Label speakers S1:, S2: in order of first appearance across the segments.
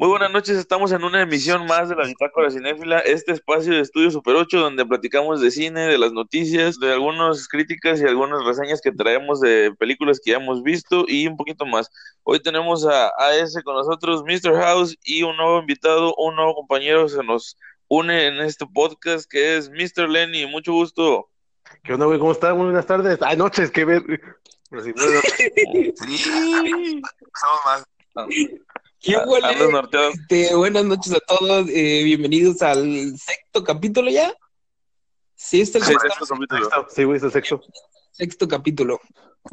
S1: Muy buenas noches, estamos en una emisión más de la Bitácora Cinéfila, este espacio de Estudio Super 8 donde platicamos de cine, de las noticias, de algunas críticas y algunas reseñas que traemos de películas que ya hemos visto y un poquito más. Hoy tenemos a AS con nosotros, Mr. House y un nuevo invitado, un nuevo compañero se nos une en este podcast que es Mr. Lenny, mucho gusto.
S2: ¿Qué onda, güey? ¿Cómo estás? Muy buenas tardes. Ay, noches, qué ver.
S3: Sí, estamos mal.
S4: ¿Qué
S1: Ah,
S4: huele? Este, buenas noches a todos, eh, bienvenidos al sexto capítulo ya. Sí, este es el
S1: Sí,
S4: sexto,
S1: sexto capítulo.
S2: Sexto, Sí, güey, es el sexto.
S4: sexto capítulo.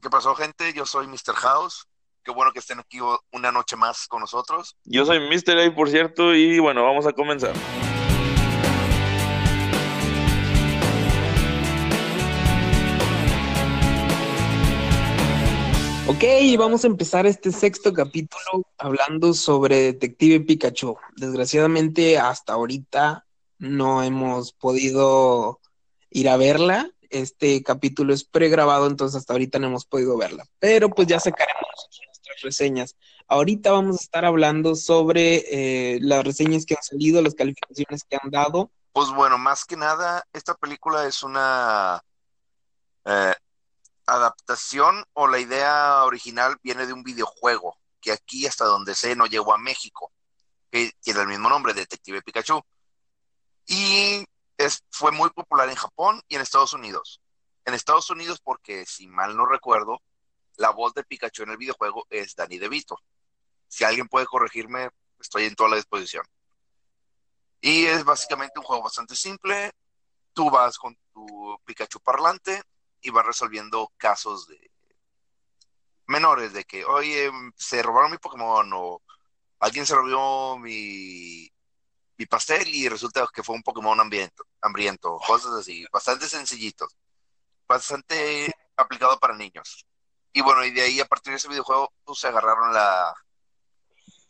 S3: ¿Qué pasó, gente? Yo soy Mr. House. Qué bueno que estén aquí una noche más con nosotros.
S1: Yo soy Mr. A, por cierto, y bueno, vamos a comenzar.
S4: Ok, vamos a empezar este sexto capítulo hablando sobre Detective Pikachu. Desgraciadamente, hasta ahorita no hemos podido ir a verla. Este capítulo es pregrabado, entonces hasta ahorita no hemos podido verla. Pero pues ya sacaremos nuestras reseñas. Ahorita vamos a estar hablando sobre eh, las reseñas que han salido, las calificaciones que han dado.
S3: Pues bueno, más que nada, esta película es una eh, adaptación o la idea original viene de un videojuego que aquí, hasta donde sé, no llegó a México, que tiene el mismo nombre, Detective Pikachu. Y es, fue muy popular en Japón y en Estados Unidos. En Estados Unidos porque, si mal no recuerdo, la voz de Pikachu en el videojuego es Danny DeVito. Si alguien puede corregirme, estoy en toda la disposición. Y es básicamente un juego bastante simple. Tú vas con tu Pikachu parlante y vas resolviendo casos de menores de que, oye, se robaron mi Pokémon o alguien se robó mi, mi pastel y resulta que fue un Pokémon hambriento, hambriento, cosas así, bastante sencillitos, bastante aplicado para niños. Y bueno, y de ahí a partir de ese videojuego, pues se agarraron la,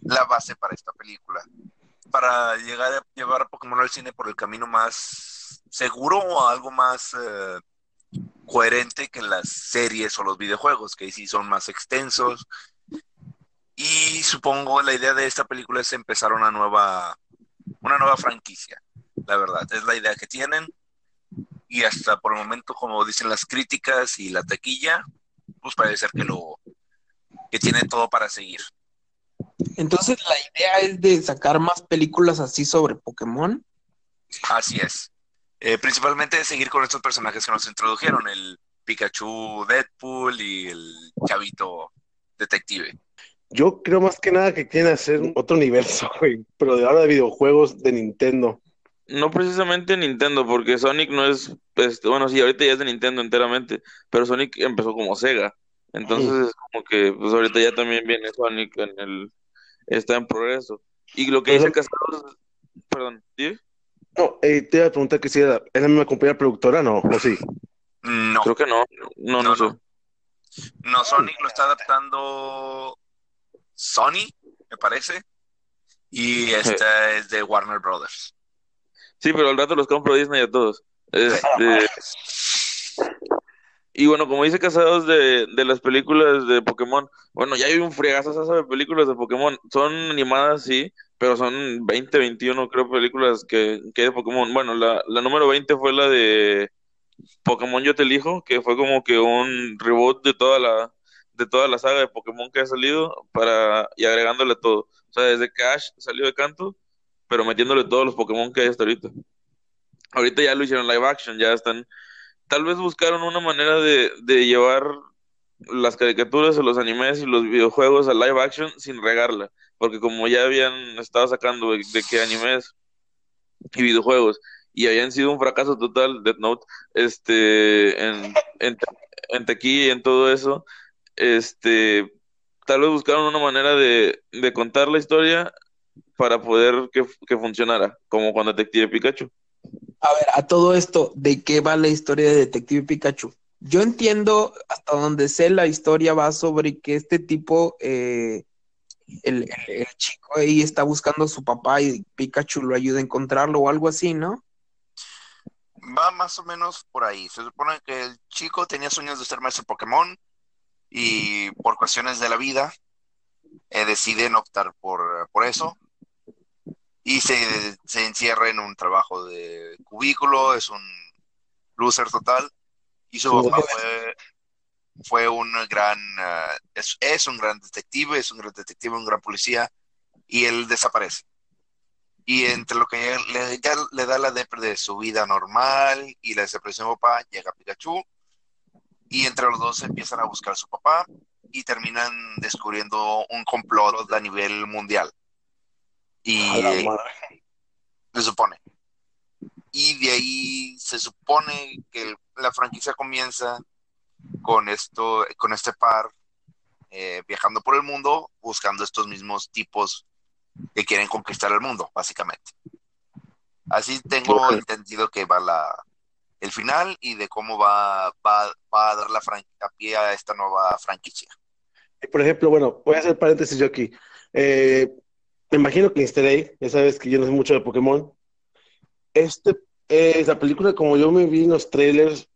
S3: la base para esta película. Para llegar a llevar a Pokémon al cine por el camino más seguro o algo más eh, coherente que las series o los videojuegos, que sí son más extensos. Y supongo la idea de esta película es empezar una nueva, una nueva franquicia, la verdad, es la idea que tienen. Y hasta por el momento, como dicen las críticas y la taquilla, pues parece ser que lo que tiene todo para seguir.
S4: Entonces, la idea es de sacar más películas así sobre Pokémon.
S3: Así es. Eh, principalmente seguir con estos personajes que nos introdujeron, el Pikachu Deadpool y el chavito detective.
S2: Yo creo más que nada que quieren hacer otro universo, güey. Pero de ahora de videojuegos de Nintendo.
S1: No precisamente Nintendo, porque Sonic no es, este, bueno, sí, ahorita ya es de Nintendo enteramente, pero Sonic empezó como Sega. Entonces es como que, pues ahorita ya también viene Sonic en el, está en progreso. Y lo que dice Casados, perdón, ¿sí?
S2: No, eh, te iba a preguntar que si era, ¿es la misma compañía productora, no? ¿O sí?
S3: No,
S1: Creo que no, no, no,
S3: No, no. no, Sonic lo está adaptando Sony, me parece. Y esta es de Warner Brothers.
S1: Sí, pero al rato los compro Disney a todos. Este, y bueno, como dice Casados de, de las películas de Pokémon, bueno, ya hay un fregazo de películas de Pokémon. Son animadas, sí, pero son 20, 21, creo, películas que, que hay de Pokémon. Bueno, la, la número 20 fue la de Pokémon Yo Te Elijo, que fue como que un reboot de toda la, de toda la saga de Pokémon que ha salido para, y agregándole todo. O sea, desde que Ash salió de canto, pero metiéndole todos los Pokémon que hay hasta ahorita. Ahorita ya lo hicieron live action, ya están. Tal vez buscaron una manera de, de llevar las caricaturas o los animes y los videojuegos a live action sin regarla, porque como ya habían estado sacando de, de que animes y videojuegos y habían sido un fracaso total, Death Note, este, en, en, en taquilla y en todo eso, este, tal vez buscaron una manera de, de contar la historia para poder que, que funcionara, como con Detective Pikachu.
S4: A ver, a todo esto, ¿de qué va la historia de Detective Pikachu? Yo entiendo, hasta donde sé, la historia va sobre que este tipo, eh, el, chico ahí está buscando a su papá y Pikachu lo ayuda a encontrarlo o algo así, ¿no?
S3: Va más o menos por ahí. Se supone que el chico tenía sueños de ser maestro Pokémon y por cuestiones de la vida eh, deciden optar por, por eso y se, se encierra en un trabajo de cubículo, es un loser total, y su papá fue, fue un gran, eh, es, es un gran detective, es un gran detective, un gran policía, y él desaparece. Y entre lo que le, ya le da la depre de su vida normal y la desaparición de papá, llega Pikachu. Y entre los dos empiezan a buscar a su papá y terminan descubriendo un complot a nivel mundial. Y se supone. Y de ahí se supone que la franquicia comienza con esto, con este par eh, viajando por el mundo, buscando estos mismos tipos que quieren conquistar el mundo, básicamente. Así tengo entendido que va la, el final y de cómo va, va, va a dar la a pie a esta nueva franquicia.
S2: Por ejemplo, bueno, voy a hacer paréntesis yo aquí. Eh, me imagino que Easter ya sabes que yo no sé mucho de Pokémon. Este, eh, la película, como yo me vi en los trailers,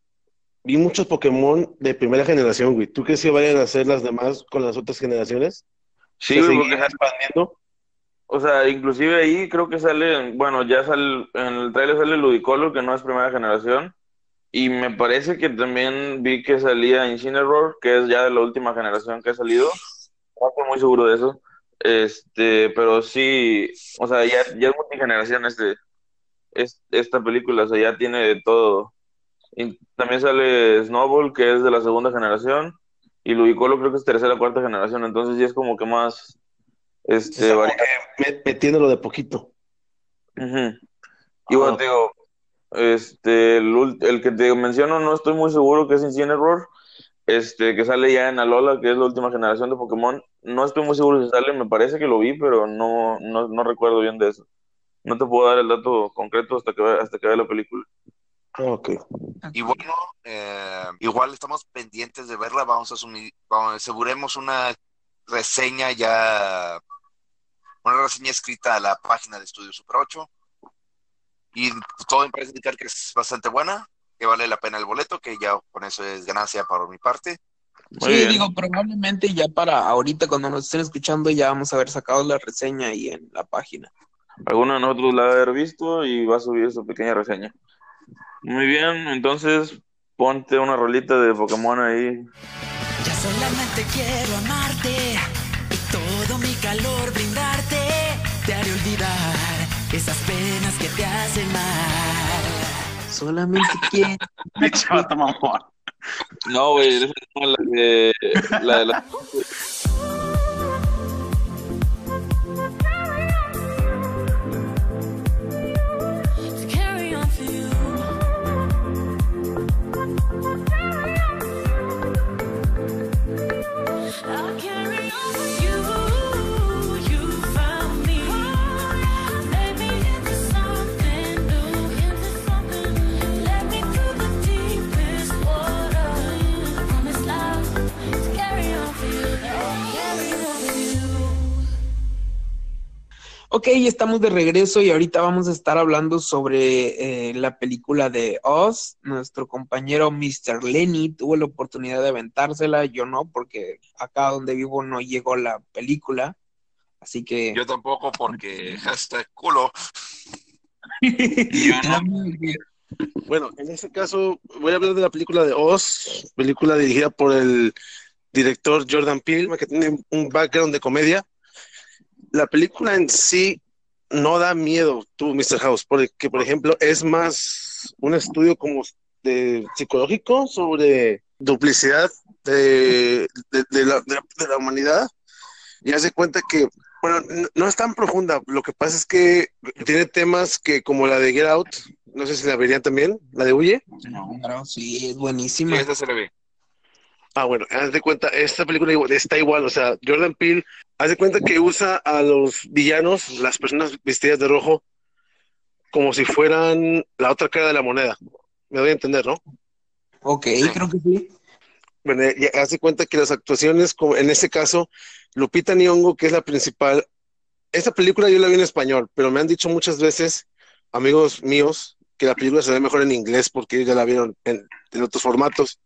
S2: vi muchos Pokémon de primera generación, güey. ¿Tú crees que vayan a hacer las demás con las otras generaciones?
S1: Sí, güey, porque expandiendo. O sea, inclusive ahí creo que sale, bueno, ya sale, en el trailer sale Ludicolo, que no es primera generación, y me parece que también vi que salía Incineroar, que es ya de la última generación que ha salido, no estoy muy seguro de eso, este, pero sí, o sea, ya, ya es multigeneración este, es, esta película, o sea, ya tiene de todo. Y también sale Snowball, que es de la segunda generación, y Ludicolo creo que es tercera o cuarta generación, entonces ya es como que más este,
S2: metiéndolo de poquito.
S1: Y bueno, digo, este, el, que te menciono no estoy muy seguro que es Incineroar, este, que sale ya en Alola, que es la última generación de Pokémon. No estoy muy seguro si sale, me parece que lo vi, pero no, no, recuerdo bien de eso. No te puedo dar el dato concreto hasta que, hasta que vea la película.
S2: Ok.
S3: Y bueno, eh, igual estamos pendientes de verla, vamos a asumir, vamos, aseguremos una reseña ya una reseña escrita a la página de Estudio Super 8. Y todo me parece indicar que es bastante buena, que vale la pena el boleto, que ya con eso es ganancia para mi parte.
S4: Sí, digo, probablemente ya para ahorita cuando nos estén escuchando ya vamos a haber sacado la reseña ahí en la página.
S1: Alguno de nosotros la va a haber visto y va a subir su pequeña reseña. Muy bien, entonces ponte una rolita de Pokémon ahí. Ya solamente quiero amarte y todo mi calor brindarte te haré olvidar esas penas que te hacen mal.
S4: Solamente quiero.
S1: güey, esa no la de la de la.
S4: Ok, estamos de regreso y ahorita vamos a estar hablando sobre eh, la película de Oz. Nuestro compañero Mr. Lenny tuvo la oportunidad de aventársela, yo no, porque acá donde vivo no llegó la película. Así que.
S3: Yo tampoco, porque hasta culo.
S2: bueno, en este caso voy a hablar de la película de Oz, película dirigida por el director Jordan Peele, que tiene un background de comedia la película en sí no da miedo, tú, Mr. House, porque, por ejemplo, es más un estudio como de psicológico sobre duplicidad de, la, de, la, humanidad y hace cuenta que, bueno, no, es tan profunda, lo que pasa es que tiene temas que como la de Get Out, no sé si la verían también, la de Huye.
S4: No, sí, es buenísima.
S3: Sí, esa se la ve.
S2: Ah, bueno, haz de cuenta, esta película está igual, o sea, Jordan Peele, haz de cuenta que usa a los villanos, las personas vestidas de rojo, como si fueran la otra cara de la moneda. Me doy a entender, ¿no?
S4: Ok, creo que sí.
S2: Bueno, de cuenta que las actuaciones, como en este caso, Lupita Nyong'o, que es la principal, esta película yo la vi en español, pero me han dicho muchas veces, amigos míos, que la película se ve mejor en inglés porque ellos ya la vieron en otros formatos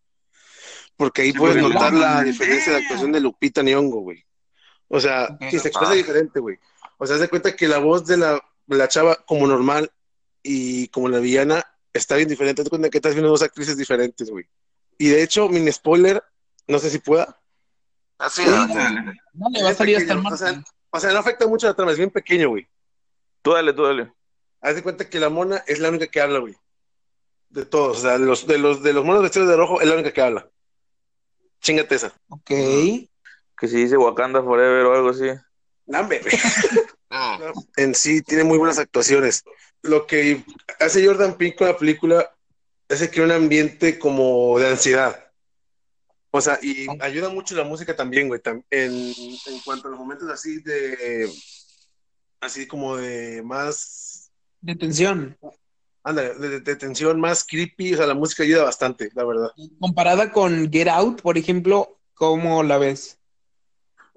S2: porque ahí puedes notar la diferencia de actuación de Lupita Nyong'o, güey. O sea, si se expresa diferente, güey. O sea, se cuenta que la voz de la la chava como normal y como la villana está bien diferente. Te cuenta que estás viendo dos actrices diferentes, güey. Y de hecho, mini spoiler, no sé si pueda.
S3: Así,
S4: Sí,
S3: dale.
S1: Dale.
S4: No le va a salir hasta el
S2: o sea. O sea, no afecta mucho la trama, es bien pequeño, güey.
S1: Tú dale, tú dale.
S2: Haz de cuenta que la mona es la única que habla, güey. De todos, o sea, de los, de los, de los monos vestidos de rojo es la única que habla. Chingate esa.
S4: Ok.
S1: Que si dice Wakanda Forever o algo así.
S2: Nambe, güey.
S3: Mm.
S2: En sí, tiene muy buenas actuaciones. Lo que hace Jordan Peele con la película es que crea un ambiente como de ansiedad. O sea, y ayuda mucho la música también, güey. En, en cuanto a los momentos así de. Así como de más.
S4: Detención.
S2: Ándale, de, de- tensión, más creepy. O sea, la música ayuda bastante, la verdad.
S4: Comparada con Get Out, por ejemplo, ¿cómo la ves?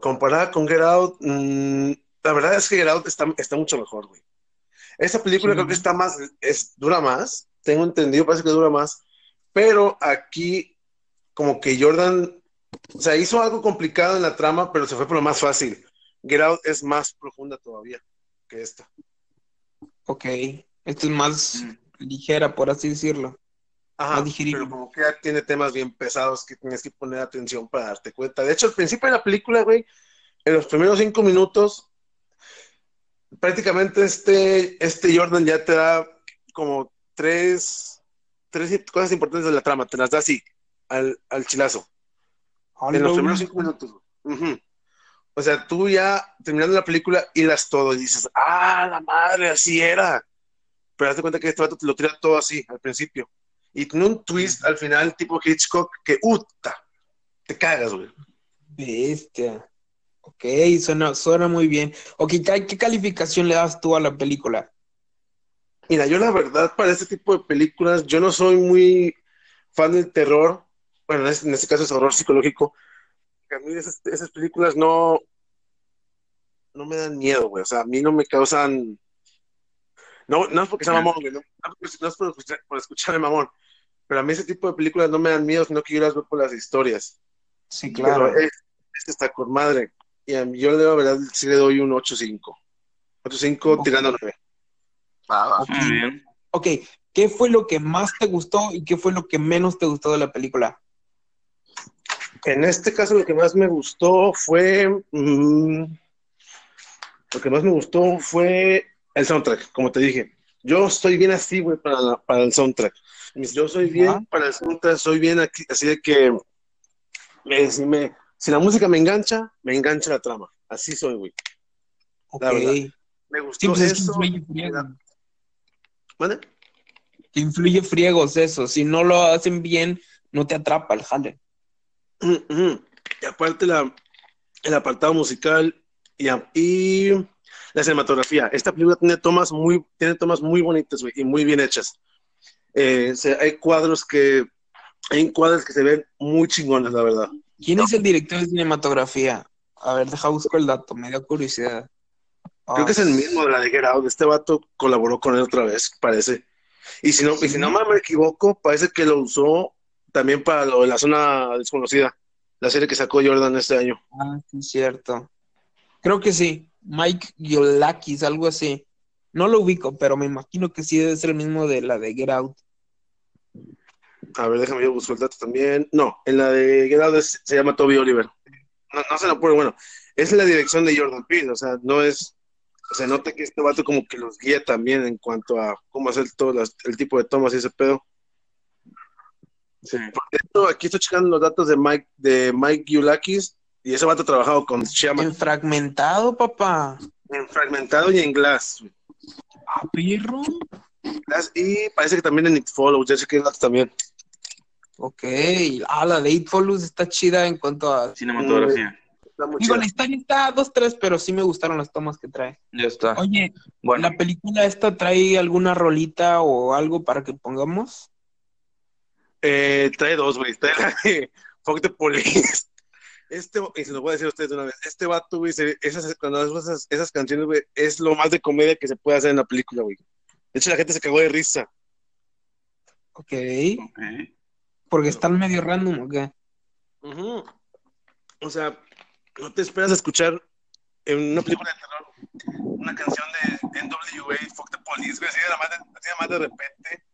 S2: Comparada con Get Out, mm, la verdad es que Get Out está, está mucho mejor, güey. Esta película
S4: Sí.
S2: creo que está más, es, dura más, tengo entendido, parece que dura más, pero aquí como que Jordan, o sea, hizo algo complicado en la trama, pero se fue por lo más fácil. Get Out es más profunda todavía que esta.
S4: Ok. Esto es más
S1: Mm.
S4: ligera, por así decirlo.
S2: Ajá, pero como que ya tiene temas bien pesados que tienes que poner atención para darte cuenta. De hecho, al principio de la película, güey, en los primeros cinco minutos, prácticamente este, este Jordan ya te da como tres, tres cosas importantes de la trama, te las da así, al, al chilazo, en los primeros cinco minutos. O sea, tú ya terminando la película, hilas todo y dices, ah, la madre, así era. Pero hazte cuenta que este vato te lo tira todo así, al principio. Y tiene un twist al final, tipo Hitchcock, que, ¡uta! Te cagas, güey.
S4: Bestia. Ok, suena, suena muy bien. Ok, ¿qué, calificación le das tú a la película?
S2: Mira, yo la verdad, para este tipo de películas, yo no soy muy fan del terror. Bueno, en este, en este caso es horror psicológico. A mí esas, esas películas no, no me dan miedo, güey. O sea, a mí no me causan... No, no es porque sea mamón, güey. No, no es por, escuchar- por escucharme mamón. Pero a mí ese tipo de películas no me dan miedo, sino que yo las veo por las historias.
S4: Sí,
S2: Pero es, es está con madre. Y a mí, yo la verdad sí le doy un 8.5. 8.5
S4: Ok.
S2: tirando 9.
S3: Va, va.
S4: Ok.
S1: Muy bien.
S4: Ok, ¿qué fue lo que más te gustó y qué fue lo que menos te gustó de la película?
S2: En este caso, lo que más me gustó fue. mm, lo que más me gustó fue el soundtrack, como te dije. Yo estoy bien así, güey, para, la- para el soundtrack. Yo soy bien
S4: Ajá.
S2: para el soundtrack, soy bien aquí, así de que. me- si, me- si la música me engancha, me engancha la trama. Así soy, güey.
S4: Ok.
S2: La verdad.
S4: Sí,
S2: Me gustó
S4: pues es que
S2: eso.
S4: influye friegos. Eso. Si no lo hacen bien, no te atrapa el jale.
S2: Ujú, ujú. Y aparte la, el apartado musical y, y la cinematografía. Esta película tiene tomas muy, tiene tomas muy bonitas, y muy bien hechas. Eh, se- hay cuadros que, hay cuadros que se ven muy chingones, la verdad.
S4: ¿Quién es el director de cinematografía? A ver, deja busco el dato, me dio curiosidad.
S2: Creo que es el mismo de la de Get Out. Este vato colaboró con él otra vez, parece. Y si no, y si no me equivoco, parece que lo usó también para lo de la zona desconocida, la serie que sacó Jordan este año.
S4: Ah, sí, cierto. Creo que sí. Mike Giolakis, algo así. No lo ubico, pero me imagino que sí debe ser el mismo de la de Get Out.
S2: A ver, déjame yo buscar el dato también. No, en la de Get Out es- se llama Toby Oliver. No, no se lo apure, bueno, es la dirección de Jordan Peele, o sea, no es, se nota que este vato como que los guía también en cuanto a cómo hacer todo las- el tipo de tomas y ese pedo.
S1: Sí.
S2: Por cierto, aquí estoy checando los datos de Mike, de Mike Giulakis, y ese vato ha trabajado con Shyamalan
S4: En fragmentado, papá.
S2: en Fragmentado y en Glass.
S4: Ah, perro.
S2: Glass, y parece que también en It Follows, ya sé que Glass también.
S4: Ok. Ah, la de Eight Follows está chida en cuanto a.
S1: Cinematografía.
S4: Digo, la historia está dos, tres, pero sí me gustaron las tomas que trae.
S1: Ya está.
S4: Oye,
S1: Bueno,
S4: ¿la película esta trae alguna rolita o algo para que pongamos?
S2: Eh, trae dos, güey. Trae la de Fuck the Police. Este, y se lo voy a decir a ustedes de una vez. Este vato, güey, se- esas, cuando esas, esas canciones, güey, es lo más de comedia que se puede hacer en la película, güey. De hecho, la gente se cagó de risa.
S4: Ok.
S1: ok.
S4: Porque están medio random, ¿o qué?
S2: Ujú. O sea, no te esperas a escuchar en una película de terror una canción de NWA más de repente.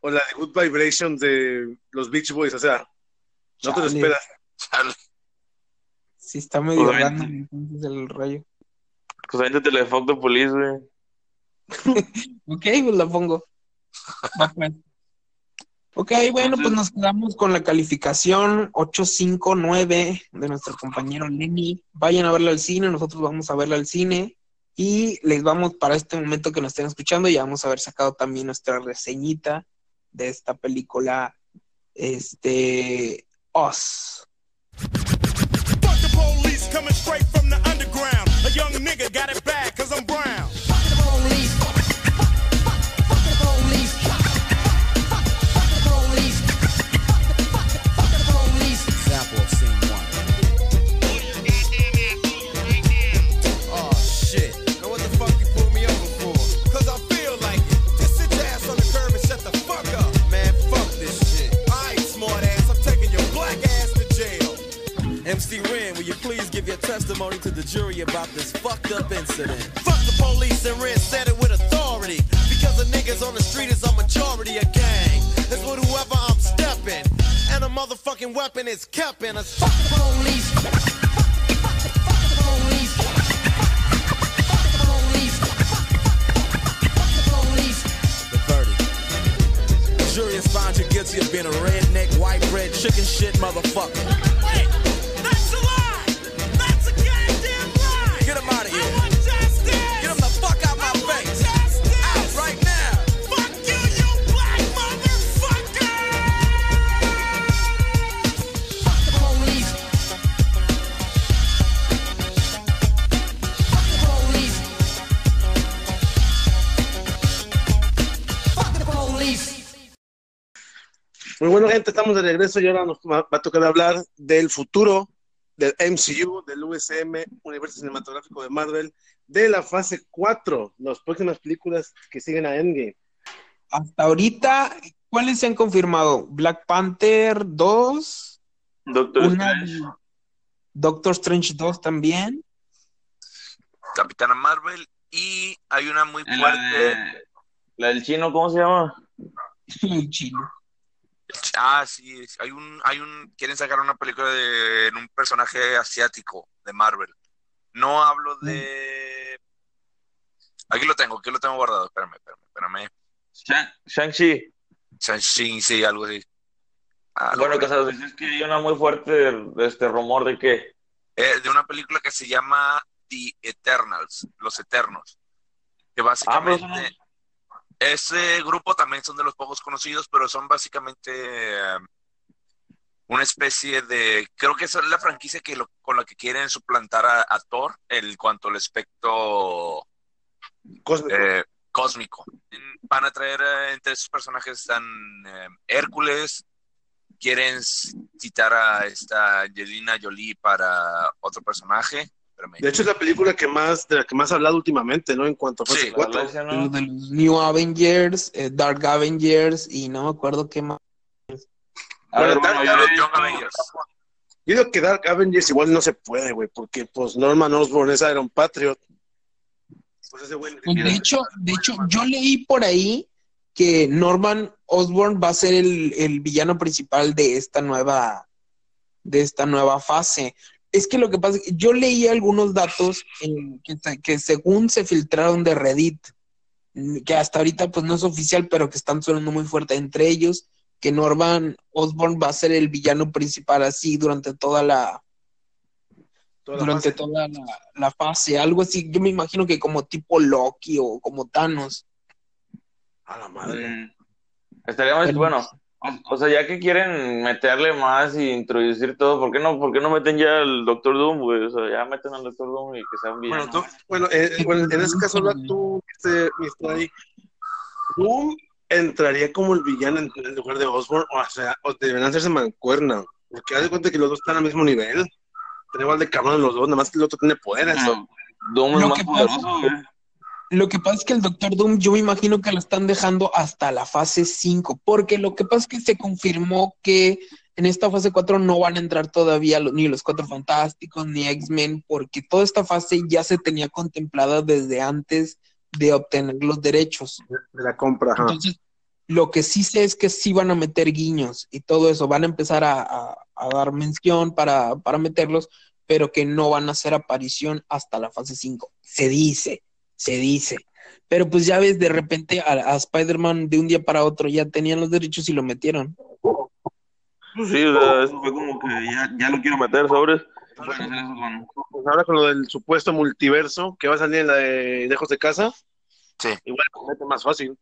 S2: O la de Good Vibrations de los Beach Boys, o sea, no te lo esperas.
S3: Chale.
S4: Sí, está medio
S1: Pues,
S4: random entonces el rayo.
S1: Pues avéntate la de Fuck the Police, güey.
S4: Ok, pues la pongo. Pues. Ok, bueno, pues nos quedamos con la calificación 859 de nuestro compañero Lenny. Vayan a verla al cine, nosotros vamos a verla al cine. Y les vamos para este momento que nos estén escuchando, ya vamos a haber sacado también nuestra reseñita de esta película, este, Us.
S5: Fuck the police coming straight from the underground. A young nigga got it bad cause I'm brown.
S6: Sample MC Ren, will you please give your testimony to the jury about this fucked up incident?
S5: Fuck the police and Red said it with authority. Because the niggas on the street is a majority of gang. It's with whoever I'm stepping. And a motherfucking weapon is kept in us. Fuck the police.
S6: Fuck the verdict. The police. The jury has found you guilty of being a redneck, white bread, chicken shit motherfucker.
S2: Muy bueno, gente, estamos de regreso y ahora nos va a tocar hablar del futuro del MCU, del USM, Universo Cinematográfico de Marvel, de la fase 4, las próximas películas que siguen a Endgame.
S4: Hasta ahorita, ¿cuáles se han confirmado? Black Panther 2,
S1: Doctor
S4: una
S1: Strange.
S4: Doctor Strange 2 también.
S3: Capitana Marvel y hay una muy
S1: La,
S3: fuerte.
S1: de- la del chino, ¿cómo se llama?
S4: El chino.
S3: Ah, sí, hay un, hay un, quieren sacar una película de en un personaje asiático de Marvel. No hablo de. Aquí lo tengo, aquí lo tengo guardado. Espérame, espérame, espérame.
S1: Shang- Shang-Chi.
S3: Sí, algo así. Ah,
S1: Bueno,
S3: lo-
S1: Casados, es que hay una muy fuerte este rumor de que
S3: eh, de una película que se llama The Eternals, Los Eternos. Que
S1: Ah,
S3: básicamente. Ese grupo también son de los pocos conocidos, pero son básicamente eh, una especie de. Creo que es la franquicia que lo- con la que quieren suplantar a, a Thor en cuanto al aspecto
S2: Cósmico.
S3: eh, cósmico. Van a traer eh, entre esos personajes están eh, Hércules. Quieren citar a esta Angelina Jolie para otro personaje. Espérame.
S2: De hecho, es la película que más, de la que más ha hablado últimamente, ¿no? En cuanto a fase
S3: Sí,
S1: la
S2: 4.
S1: Galaxia,
S4: Los
S1: ¿no?
S4: de los New Avengers, eh, Dark Avengers y no me acuerdo qué más.
S1: A ver,
S2: Bueno,
S3: Young
S1: visto-
S3: Avengers.
S2: Yo digo que Dark Avengers igual no se puede, güey, porque pues Norman Osborn es Iron Patriot. Pues ese güey.
S4: Pues de hecho, de hecho, yo leí por ahí que Norman Osborn va a ser el, el villano principal de esta nueva, de esta nueva fase. Es que lo que pasa es que yo leí algunos datos en- que, que según se filtraron de Reddit, que hasta ahorita pues no es oficial, pero que están sonando muy fuerte entre ellos, que Norman Osborn va a ser el villano principal así durante toda la,
S2: Toda
S4: durante
S2: fase.
S4: toda la, la fase, algo así, yo me imagino que como tipo Loki o como Thanos.
S2: A la madre.
S1: Mm. Estaría más, bueno, o, o sea, ya que quieren meterle más y introducir todo, ¿por qué no, por qué no meten ya al Doctor Doom, güey? O sea, ya meten al Doctor Doom y que sea un villano.
S2: Bueno, tú, bueno, eh, bueno, en ese caso, tú, este, Mr. ahí, Doom entraría como el villano en, en lugar de Osborn, o sea, o deberían hacerse mancuerna, porque haz de cuenta que los dos están al mismo nivel. Tiene igual de cabrón los dos, nada más que el otro tiene poderes.
S1: No, Doom es más poderoso, güey.
S4: Lo que pasa es que el Doctor Doom, yo me imagino que lo están dejando hasta la fase 5, porque lo que pasa es que se confirmó que en esta fase 4 no van a entrar todavía ni los Cuatro Fantásticos ni X-Men, porque toda esta fase ya se tenía contemplada desde antes de obtener los derechos.
S2: De la compra, ajá.
S4: Entonces, lo que sí sé es que sí van a meter guiños y todo eso, van a empezar a, a- a dar mención para, para meterlos, pero que no van a hacer aparición hasta la fase 5. Se dice, se dice. Pero pues ya ves, de repente a, a Spider-Man de un día para otro ya tenían los derechos y lo metieron.
S1: Pues sí, o sea, eso fue como que ya, ya lo quiero meter sobres. Con-
S2: Pues ahora con lo del supuesto multiverso que va a salir en la de Lejos de Casa,
S3: Sí.
S2: igual mete más fácil.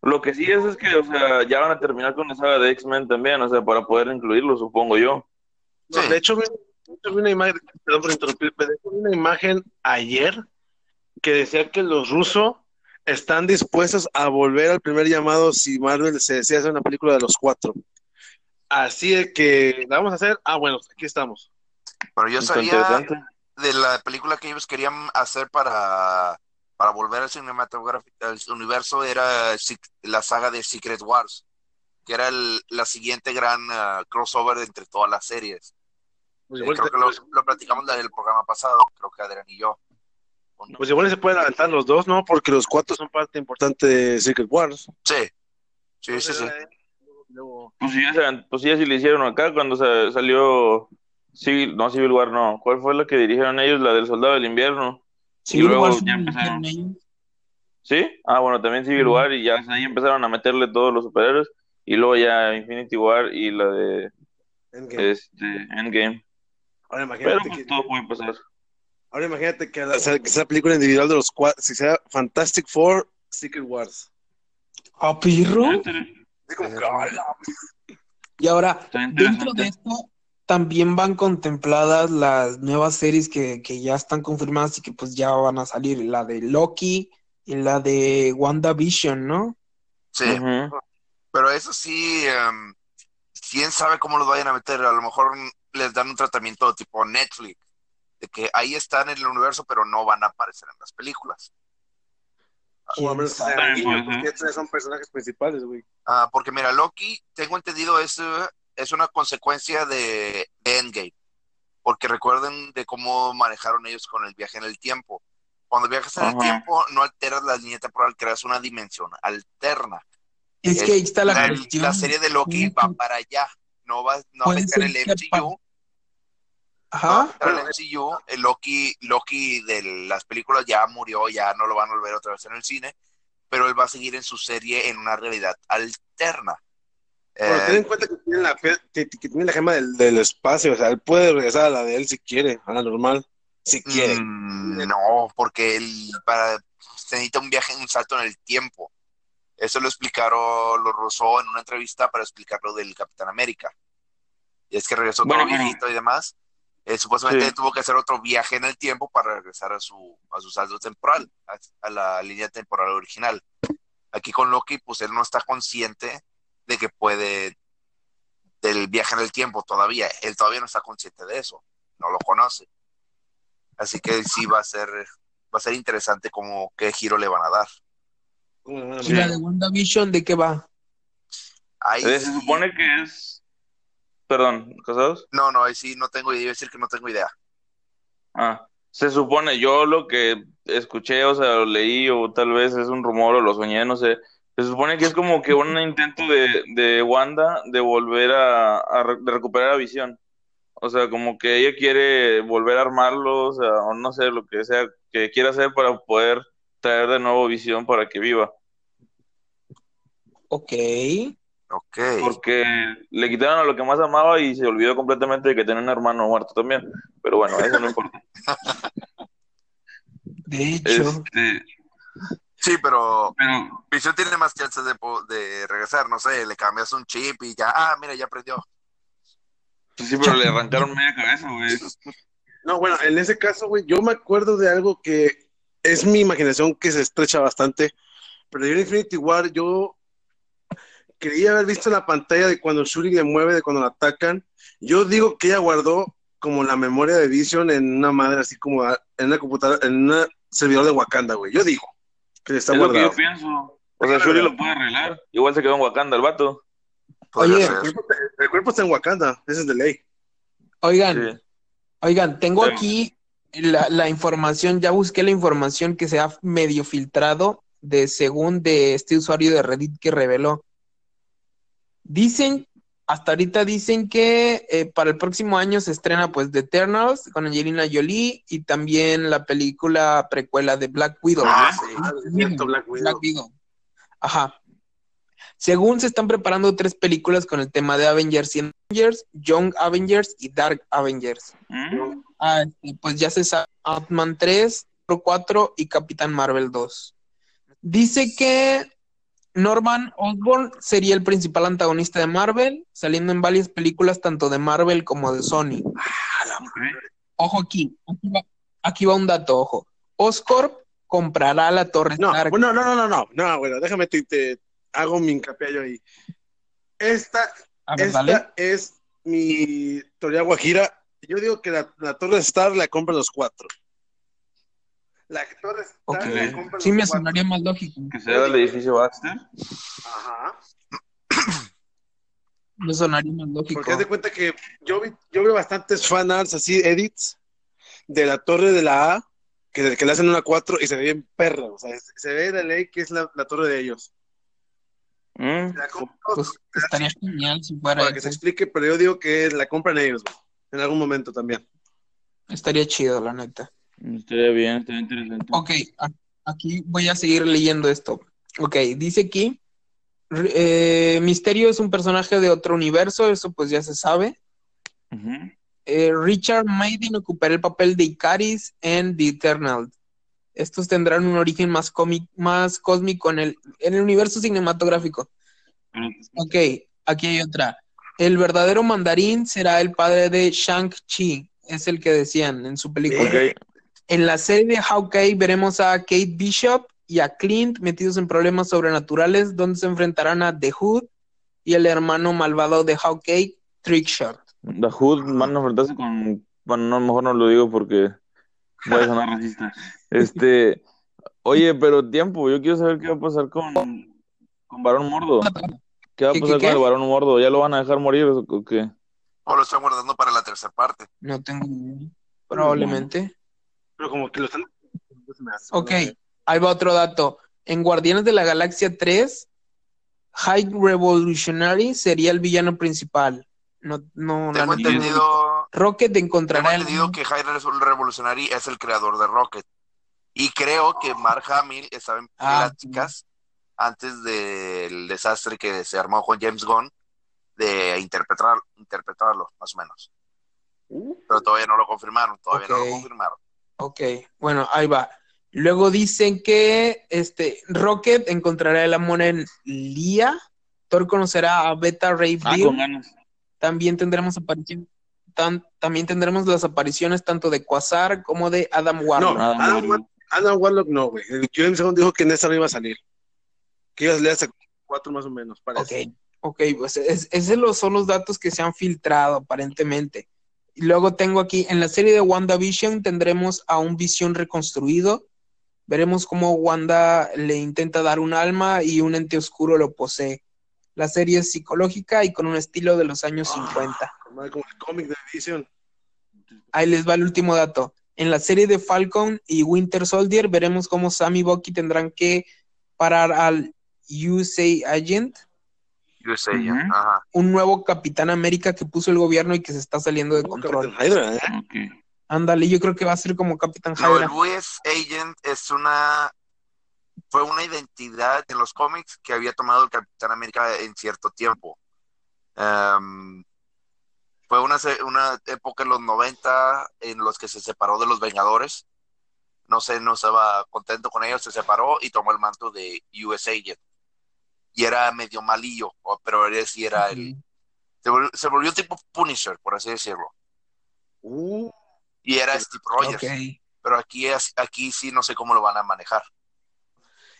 S1: Lo que sí es, es que, o sea, ya van a terminar con la saga de X-Men también, o sea, para poder incluirlo, supongo yo.
S3: Sí.
S2: De hecho, vi, una imagen, perdón por interrumpir, pero de hecho vi una imagen ayer que decía que los rusos están dispuestos a volver al primer llamado si Marvel se desea hacer una película de los cuatro. Así de que la vamos a hacer. Ah, bueno, aquí estamos.
S3: Pero yo sabía de la película que ellos querían hacer para, para volver al cinematográfico, al universo, era la saga de Secret Wars, que era el- la siguiente gran ah, crossover entre todas las series.
S2: Pues
S3: Eh, creo que lo, lo platicamos en el programa pasado, creo que Adrián y yo.
S2: Pues igual se pueden adelantar los dos, ¿no? Porque los cuatro son parte importante de Secret Wars.
S3: Sí, sí, sí, sí.
S2: Luego-
S1: Pues ya, se- pues sí, lo hicieron acá cuando sa- salió Civil, no Civil War, no. ¿Cuál fue la que dirigieron ellos? La del Soldado del Invierno.
S4: Sí,
S1: Y luego ya
S4: sí,
S1: empezaron. ¿Sí? Ah, bueno, también Civil. War y ya ahí empezaron a meterle todos los superhéroes. Y luego ya Infinity War y la de
S2: Endgame.
S1: este, Endgame.
S2: Ahora
S1: Pero
S2: imagínate
S1: pues
S2: que,
S1: todo puede pasar.
S2: Ahora imagínate que, la- que sea película individual de los cuatro, si sea Fantastic Four, Secret Wars.
S4: Ah, pirro.
S2: Así como que, ¡ah, la
S4: Y ahora, dentro de esto, también van contempladas las nuevas series que, que ya están confirmadas y que pues ya van a salir, la de Loki y la de WandaVision, ¿no?
S3: Sí, pero eso sí, em, quién sabe cómo los vayan a meter. A lo mejor les dan un tratamiento tipo Netflix, de que ahí están en el universo, pero no van a aparecer en las películas.
S2: O a estos son personajes principales, güey.
S3: Ah, porque mira, Loki, tengo entendido, es, eh, es una consecuencia de, de Endgame. Porque recuerden de cómo manejaron ellos con el viaje en el tiempo. Cuando viajas en el tiempo, no alteras la línea temporal, creas una dimensión alterna.
S4: Es que ahí está la,
S3: La,
S4: cuestión.
S3: la serie de Loki va para allá. No va no
S4: Puede
S3: afecta en
S4: ser
S3: el MCU. No
S4: Ajá.
S3: en el MCU. El Loki, Loki de las películas ya murió, ya no lo van a volver otra vez en el cine. Pero él va a seguir en su serie en una realidad alterna.
S2: Pero
S3: Eh,
S2: ten en cuenta que tiene la, fe- que, que tiene la gema del, del espacio, o sea, él puede regresar a la de él si quiere, a la normal, si quiere.
S3: Mm, no, porque él para, se necesita un viaje, un salto en el tiempo. Eso lo explicaron los Rousseau en una entrevista para explicar lo del Capitán América. Y es que regresó
S1: Bueno,
S3: todo viejito y demás. Eh, supuestamente
S1: Sí.
S3: tuvo que hacer otro viaje en el tiempo para regresar a su, a su salto temporal, a, a la línea temporal original. Aquí con Loki, pues él no está consciente de que puede del viaje en el tiempo todavía. Él todavía no está consciente de eso. No lo conoce. Así que sí va a ser, va a ser interesante como qué giro le van a dar.
S2: ¿Cómo le van a
S4: ¿Y
S1: Sí.
S4: la de WandaVision de qué va?
S3: Ahí
S1: Eh, Se supone que es. Perdón, ¿casados?
S3: no, no, ahí sí no tengo idea, iba a decir que no tengo idea.
S1: Ah, se supone, yo lo que escuché, o sea, lo leí, o tal vez es un rumor, o lo soñé, no sé. Se supone que es como que un intento de, de Wanda de volver a, a re- de recuperar a Visión. O sea, como que ella quiere volver a armarlo, o sea, o no sé, lo que sea que quiera hacer para poder traer de nuevo Visión para que viva.
S4: Ok.
S1: Porque le quitaron a lo que más amaba y se olvidó completamente de que tenía un hermano muerto también. Pero bueno, eso no importa.
S4: De hecho,
S1: Este,
S3: Sí, pero
S1: pero
S3: Visión tiene más chances de, regresar, no sé, le cambias un chip y ya, ah, mira, ya aprendió.
S1: pues sí, pero le arrancaron media cabeza, güey.
S2: No, bueno, en ese caso, güey, yo me acuerdo de algo que es mi imaginación que se estrecha bastante, pero en Infinity War yo creía haber visto en la pantalla de cuando Shuri le mueve, de cuando la atacan. Yo digo que ella guardó como la memoria de Vision en una madre así como en una computadora, en un servidor de Wakanda, güey. Yo digo que está
S1: Es lo que
S2: guardado.
S1: yo pienso. O sea, Shuri lo puede arreglar. Igual se quedó en Wakanda el vato.
S3: Podría
S4: Oye.
S2: El cuerpo, el cuerpo está en Wakanda, ese es de ley.
S4: oigan,
S1: Sí.
S4: oigan, tengo aquí la, la información, ya busqué la información que se ha medio filtrado de según de este usuario de Reddit que reveló. Dicen, hasta ahorita dicen que eh, para el próximo año se estrena pues The Eternals con Angelina Jolie y también la película precuela de Black Widow.
S3: Ah,
S2: es cierto, Black Widow.
S4: Widow. Ajá. Según se están preparando tres películas con el tema de Avengers y Avengers, Young Avengers y Dark Avengers.
S1: ¿Mm?
S4: Ah, este, pues ya se sabe Ant-Man 3, Thor 4 y Capitán Marvel 2. Dice que Norman Osborn sería el principal antagonista de Marvel, saliendo en varias películas tanto de Marvel como de Sony. Ojo aquí, aquí va, aquí va un dato, ojo. Oscorp comprará la Torre
S2: No,
S4: Stark.
S2: no, no, no, no, no, bueno, déjame te, te hago mi hincapié yo ahí. Esta,
S4: ver,
S2: esta
S4: dale.
S2: es mi teoría guajira. Yo digo que la, la Torre Star la compran los cuatro. La Torre la compran
S4: Sí me
S2: cuatro.
S4: sonaría más lógico.
S1: Que sea el edificio Baxter.
S2: Ajá.
S4: Me sonaría más lógico.
S2: Porque haz de cuenta que yo, vi, yo veo bastantes fanarts así, edits, de la torre de la A, que, que le hacen una 4 y se ve bien perra. O sea, se ve de ley que es la, la torre de ellos.
S1: ¿Mm?
S2: La compran
S4: Pues estaría genial si fuera
S2: para que se explique, pero yo digo que la compran ellos, en algún momento también.
S4: Estaría chido, la neta.
S1: Estaría bien, estaría interesante.
S4: Ok, aquí voy a seguir leyendo esto. Ok, dice aquí, eh, Misterio es un personaje de otro universo, eso pues ya se sabe. Eh, Richard Maiden ocupará el papel de Icaris en The Eternal. Estos tendrán un origen más, cómic, más cósmico en el, en el universo cinematográfico. Ok, aquí hay otra. El verdadero mandarín será el padre de Shang-Chi, es el que decían en su película.
S1: Ok.
S4: En la serie de Hawkeye veremos a Kate Bishop y a Clint metidos en problemas sobrenaturales donde se enfrentarán a The Hood y el hermano malvado de Hawkeye, Trickshot.
S1: The Hood van a enfrentarse con. Bueno, no, mejor no lo digo porque voy a sonar racista. Este. Oye, pero tiempo, yo quiero saber qué va a pasar con, con Barón Mordo. ¿Qué va a
S4: ¿Qué,
S1: pasar
S4: qué,
S1: con el Barón Mordo? ¿Ya lo van a dejar morir o qué?
S3: O lo están guardando para la tercera parte.
S4: No tengo ni idea. Probablemente.
S2: Pero como que lo están...
S4: Ok, ahí va otro dato. En Guardianes de la Galaxia 3, High Revolutionary sería el villano principal. No, no, la
S3: Tengo
S4: no-
S3: entendido,
S4: Rocket
S3: tengo
S4: encontrará el...
S3: entendido que Jair Revolutionary es el creador de Rocket. Y creo que Mark Hamill estaba en
S4: Ah,
S3: pláticas antes del desastre que se armó con James Gunn de interpretar, interpretarlo, más o menos. Pero todavía no lo confirmaron, todavía no lo confirmaron.
S4: Ok, bueno, ahí va. Luego dicen que este Rocket encontrará el amor en Lia. Thor conocerá a Beta Ray
S1: Ah,
S4: Bill.
S1: con ganas.
S4: También tendremos aparición, tan- también tendremos las apariciones tanto de Quasar como de Adam Warlock.
S2: No, Adam,
S1: bueno.
S2: War- Adam Warlock no, güey. El James Gunn dijo que en esta no iba a salir. Que iba a salir hasta cuatro más o menos, parece.
S4: Ok, ok, pues es- esos los- son los datos que se han filtrado aparentemente. Y luego tengo aquí, en la serie de WandaVision tendremos a un Visión reconstruido. Veremos cómo Wanda le intenta dar un alma y un ente oscuro lo posee. La serie es psicológica y con un estilo de los años 50.
S2: Como el cómic de Vision.
S4: Ahí les va el último dato. En la serie de Falcon y Winter Soldier veremos cómo Sam y Bucky tendrán que parar al USA Agent,
S3: USA,
S1: Ujú.
S3: ajá.
S4: un nuevo Capitán América que puso el gobierno y que se está saliendo de control.
S2: Captain Hydra, ¿eh?
S4: Ándale, yo creo que va a ser como Capitán
S3: del
S4: Hydra.
S3: US Agent es una fue una identidad en los cómics que había tomado el Capitán América en cierto tiempo. Em, fue una, una época en los 90 en los que se separó de los Vengadores. No sé, no estaba contento con ellos, se separó y tomó el manto de US Agent. Y era medio malillo, pero él sí era el... Se volvió, se volvió tipo Punisher, por así decirlo.
S2: Uh,
S3: Y era Steve Rogers. Pero aquí, es, aquí sí no sé cómo lo van a manejar.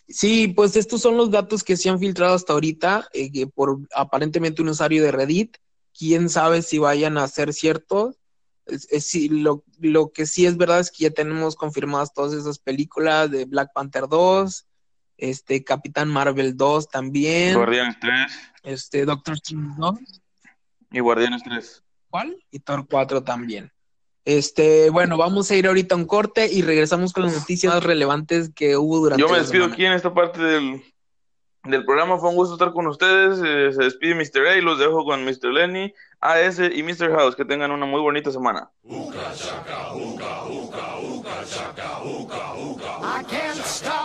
S4: Sí, pues estos son los datos que se han filtrado hasta ahorita eh, que por aparentemente un usuario de Reddit. Quién sabe si vayan a ser ciertos. Es- es- sí, lo, lo que sí es verdad es que ya tenemos confirmadas todas esas películas de Black Panther 2, este Capitán Marvel 2 también,
S1: Guardianes 3
S4: este Doctor Strange 2,
S1: y Guardianes 3.
S4: ¿cuál? Y Thor 4 también. Este, bueno, vamos a ir ahorita a un corte y regresamos con las noticias más relevantes que hubo durante
S1: Yo me
S4: la
S1: despido
S4: semana.
S1: aquí en esta parte del, del programa. Fue un gusto estar con ustedes. Eh, se despide Mr. A y los dejo con Mr. Lenny, AS y Mr. House. Que tengan una muy bonita semana.
S7: I can't stop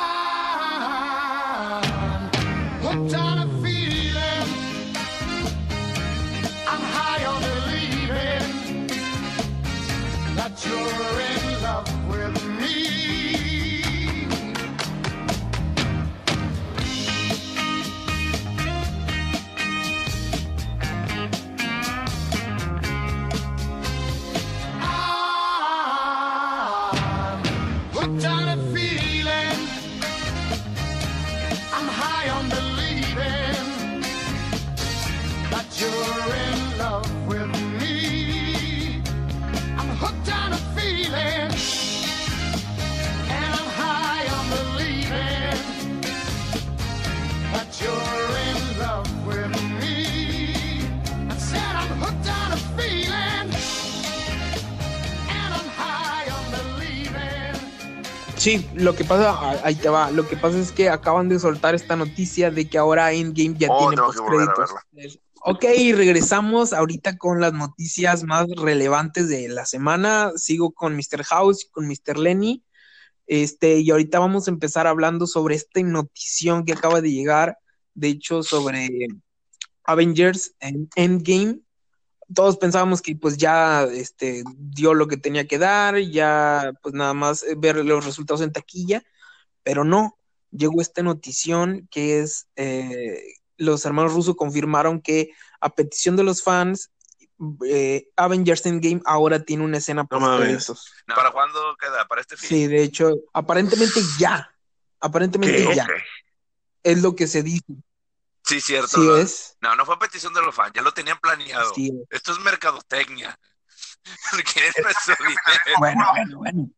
S7: You're in love with me.
S4: Sí, lo que pasa, ah, ahí te va, lo que pasa es que acaban de soltar esta noticia de que ahora Endgame ya
S3: Oh,
S4: tiene postcréditos. Ok, regresamos ahorita con las noticias más relevantes de la semana. Sigo con Mr. House y con Mr. Lenny. Este, y ahorita vamos a empezar hablando sobre esta notición que acaba de llegar, de hecho, sobre Avengers en Endgame. Todos pensábamos que pues ya este, dio lo que tenía que dar, ya pues nada más eh, ver los resultados en taquilla, pero no, llegó esta notición que es, eh, los hermanos rusos confirmaron que a petición de los fans, eh, Avengers Endgame ahora tiene una escena
S2: No
S4: créditos.
S3: ¿Para cuándo queda? ¿Para este fin?
S4: Sí, de hecho, aparentemente ya, aparentemente
S3: ¿Qué?
S4: ya, es lo que se dice.
S3: Sí, cierto.
S4: Sí
S3: ¿no?
S4: es,
S3: No, no fue petición de los fans, ya lo tenían planeado.
S4: sí es.
S3: Esto es mercadotecnia.
S4: Bueno, bueno, bueno.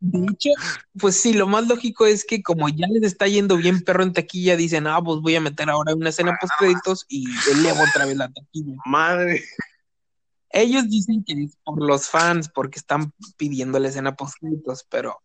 S4: De hecho, pues sí, lo más lógico es que como ya les está yendo bien perro en taquilla, dicen, ah, pues voy a meter ahora una escena post créditos y elevo otra vez la taquilla.
S2: Madre.
S4: Ellos dicen que es por los fans, porque están pidiendo la escena post créditos, pero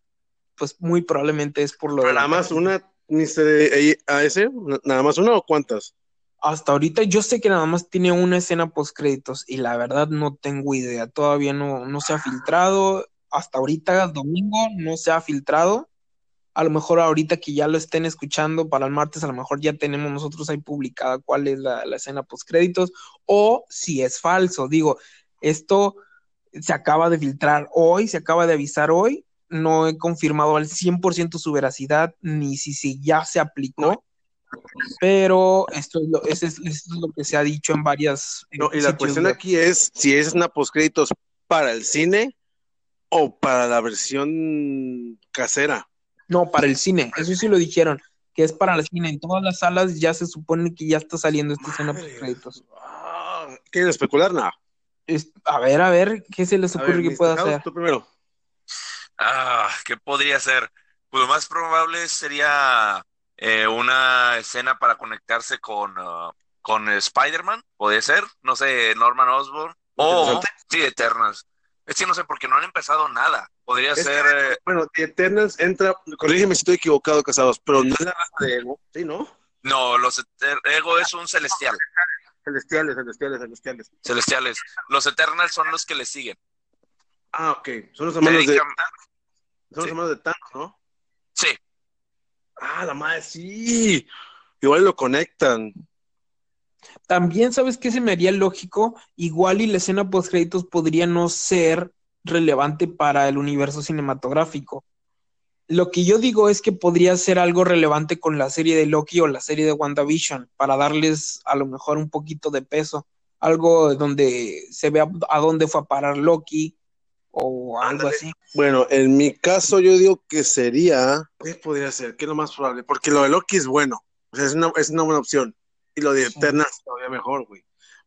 S4: pues muy probablemente es por lo de
S2: Pero
S4: la
S2: nada más una, Mr. AS, nada más una o cuántas?
S4: Hasta ahorita yo sé que nada más tiene una escena post créditos y la verdad no tengo idea, todavía no, no se ha filtrado, hasta ahorita domingo no se ha filtrado, a lo mejor ahorita que ya lo estén escuchando para el martes, a lo mejor ya tenemos nosotros ahí publicada cuál es la, la escena post créditos o si es falso, digo, esto se acaba de filtrar hoy, se acaba de avisar hoy, no he confirmado al 100% su veracidad ni si, si ya se aplicó. Pero esto es, lo, eso es, esto es lo que se ha dicho en varias.
S2: No, y la cuestión aquí es si es una postcréditos para el cine o para la versión casera.
S4: No, para el cine, eso sí lo dijeron, que es para el cine. En todas las salas ya se supone que ya está saliendo esta escena
S2: Madre.
S4: post créditos.
S2: Ah, ¿Quieren especular? No.
S4: Es- a ver, a ver, ¿qué se les ocurre
S2: ver,
S4: que pueda hacer?
S2: Tú primero.
S3: Ah, ¿qué podría ser? Pues lo más probable sería eh, una escena para conectarse con, ah, con Spider-Man, podría ser, no sé, Norman Osborn, o sí, Eternals. Es que no sé, porque no han empezado nada. Podría
S2: Es que,
S3: ser, eh,
S2: Bueno, The Eternals entra, corrígeme si estoy equivocado, casados, pero no es la raza de Ego. Sí, ¿no?
S3: no, los Eter- Ego es un celestial,
S2: Celestiales, celestiales, celestiales.
S3: celestiales. Los Eternals son los que le siguen.
S2: Ah, ok. Son los hermanos de,
S3: Dedican-
S2: son los
S3: sí.
S2: hermanos de Thanos, ¿no?
S3: Sí,
S2: Ah, la madre, sí. Igual lo conectan.
S4: También, ¿sabes qué se me haría lógico? Igual y la escena post créditos podría no ser relevante para el universo cinematográfico. Lo que yo digo es que podría ser algo relevante con la serie de Loki o la serie de WandaVision para darles a lo mejor un poquito de peso. Algo donde se vea a dónde fue a parar Loki o algo
S2: Ándale.
S4: así.
S2: Bueno, en mi caso yo digo que sería, ¿qué podría ser? ¿Qué es lo más probable? Porque lo de Loki es bueno, o sea, es una, es una buena opción. Y lo de
S4: Sí.
S2: Eternals es todavía mejor, güey.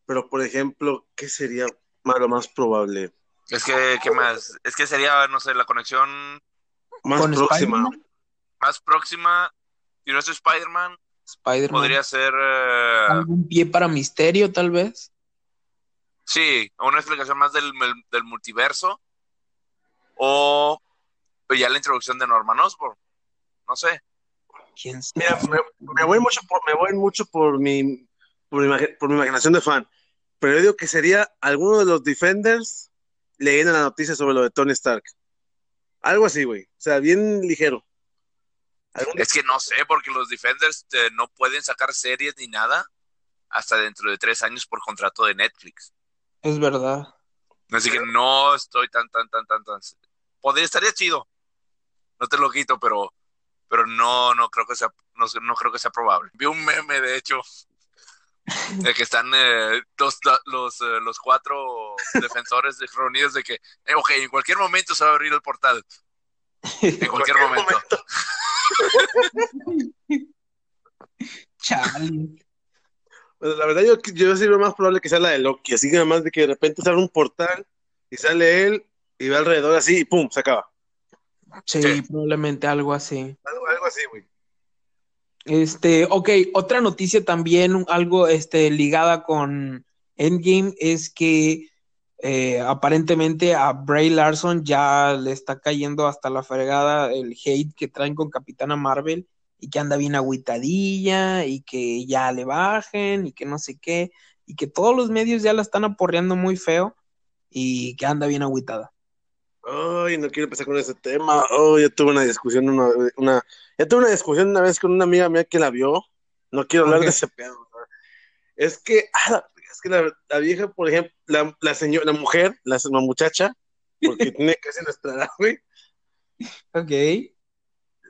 S2: Pero, por ejemplo, ¿qué sería más, lo más probable?
S3: Es que, ¿qué más? Es que sería, no sé, la conexión
S2: Más
S4: Con
S2: próxima.
S4: Spider-Man,
S3: más próxima. Si no es Spider-Man,
S4: Spider-Man.
S3: podría ser. eh,
S4: ¿Algún pie para misterio, tal vez?
S3: sí, una explicación más del- del multiverso. O pues, ya la introducción de Norman Osborn. No sé.
S4: ¿Quién sabe?
S2: Mira, me, me voy mucho por, me voy mucho por mi, por mi, por mi imaginación de fan. Pero yo digo que sería alguno de los Defenders leyendo la noticia sobre lo de Tony Stark. Algo así, güey. O sea, bien ligero.
S3: Es que no sé, porque los Defenders eh, no pueden sacar series ni nada hasta dentro de tres años por contrato de Netflix.
S4: Es verdad.
S3: Así que no estoy tan, tan, tan, tan, tan. Podría, estaría chido. No te lo quito, pero, pero no, no creo que sea, no, no creo que sea probable. Vi un meme, de hecho, de que están eh, los, los, eh, los cuatro defensores de- reunidos de que, eh, ok, en cualquier momento se va a abrir el portal. En cualquier momento.
S4: Chale.
S2: Pues, la verdad, yo, yo sí veo más probable que sea la de Loki. Así que nada más de que de repente se abre un portal y sale él y va alrededor así y pum, se acaba.
S4: Sí,
S3: Sí.
S4: probablemente algo así.
S2: Algo, algo así, güey.
S4: Este, ok, otra noticia también, algo este, ligada con Endgame, es que eh, aparentemente a Bray Larson ya le está cayendo hasta la fregada el hate que traen con Capitana Marvel y que anda bien agüitadilla y que ya le bajen y que no sé qué y que todos los medios ya la están aporreando muy feo y que anda bien agüitada.
S2: Ay, no quiero empezar con ese tema. Oh, yo tuve una discusión una, una, ya tuve una discusión una vez con una amiga mía que la vio. No quiero hablar de ese pedo. ¿no? Es que, ah, la- es que la, la vieja, por ejemplo, la, la señora, la mujer, la, la muchacha, porque tiene casi nuestra edad, güey,
S4: Ok.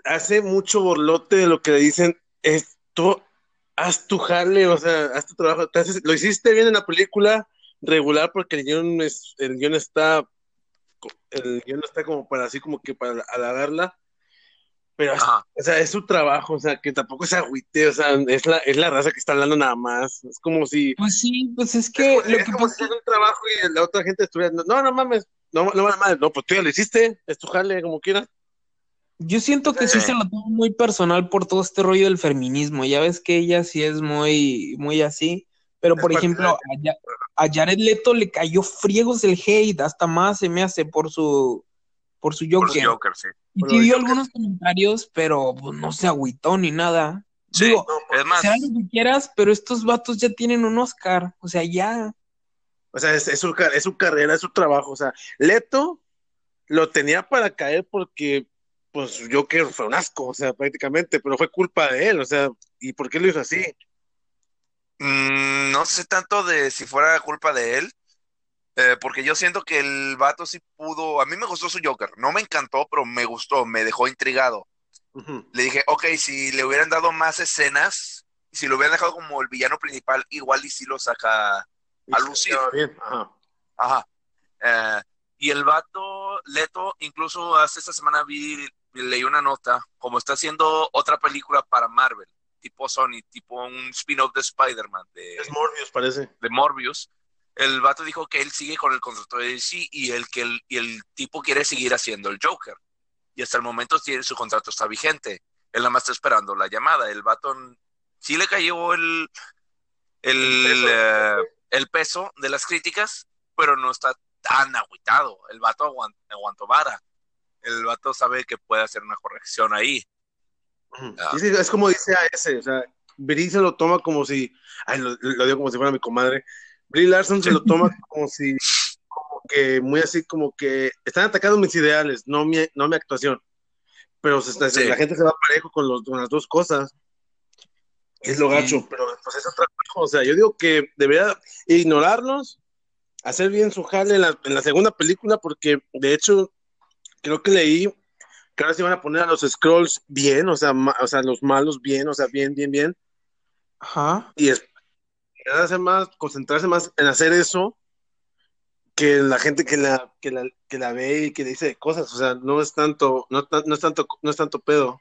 S2: hace mucho borlote de lo que le dicen, esto, haz tu jale, o sea, haz tu trabajo, haces- lo hiciste bien en la película, regular, porque el guion, es, el guion está, el guion está como para así, como que para halagarla, pero,
S3: Ajá.
S2: o sea, es su trabajo, o sea, que tampoco se agüite, o sea, es la, es la raza que está hablando nada más, es como si,
S4: Pues sí, pues es
S2: es
S4: que lo
S2: es
S4: que
S2: como
S4: pasa
S2: si hace un trabajo y la otra gente estuviera, no, no mames, no, no, mames, no, pues tú ya lo hiciste, es tu jale, como quieras.
S4: Yo siento que sí
S3: Sí.
S4: se lo toma muy personal por todo este rollo del feminismo. Ya ves que ella sí es muy, muy así. Pero,
S2: Es
S4: por ejemplo, a, Ya- a Jared Leto le cayó friegos el hate, hasta más se me hace por su, por su
S3: Por
S4: Joker.
S3: su Joker, sí.
S4: Y sí dio
S2: Joker.
S4: algunos comentarios, pero pues, no se agüitó ni nada.
S3: Sí,
S4: Digo,
S3: es más,
S4: será lo que quieras, pero estos vatos ya tienen un Oscar. O sea, ya.
S2: O sea, es, es su, car- es su carrera, es su trabajo. O sea, Leto lo tenía para caer porque, pues, Joker fue un asco, o sea, prácticamente, pero fue culpa de él, o sea, ¿y por qué lo hizo así?
S3: Mm, no sé tanto de si fuera culpa de él, eh, porque yo siento que el vato sí pudo. A mí me gustó su Joker, no me encantó, pero me gustó, me dejó intrigado. Le dije, ok, si le hubieran dado más escenas, si lo hubieran dejado como el villano principal, igual y si lo saca a lucir.
S2: quedaba bien, ajá.
S3: Ajá. Eh, y el vato, Leto, incluso hace esta semana vi, leí una nota, como está haciendo otra película para Marvel, tipo Sony, tipo un spin-off de Spider-Man, de,
S2: Es Morbius, parece.
S3: de Morbius. El vato dijo que él sigue con el contrato de DC y el que el, y el tipo quiere seguir haciendo el Joker. Y hasta el momento tiene, su contrato está vigente. Él nada más está esperando la llamada. El vato sí le cayó el, el,
S2: peso.
S3: eh, el peso de las críticas, pero no está tan agüitado. El vato aguant- aguantó vara. El vato sabe que puede hacer una corrección ahí. Ah.
S2: Sí, es como dice a ese, o sea, Brie se lo toma como si, ay, lo, lo digo como si fuera mi comadre. Brie Larson se lo toma como si, como que muy así, como que están atacando mis ideales, no mi, no mi actuación. Pero se está-
S3: Sí.
S2: la gente se va parejo con, los, con las dos cosas. Es lo
S4: Sí.
S2: gacho, pero pues es otra cosa. O sea, yo digo que debería ignorarlos, hacer bien su jale en la, en la segunda película, porque de hecho, creo que leí que ahora se van a poner a los scrolls bien, o sea, ma- o sea, los malos bien, o sea, bien, bien, bien,
S4: Ajá.
S2: y es hacer más, concentrarse más en hacer eso que la gente que la, que la, que la ve y que le dice cosas, o sea, no es tanto, no, no es tanto, no es tanto pedo.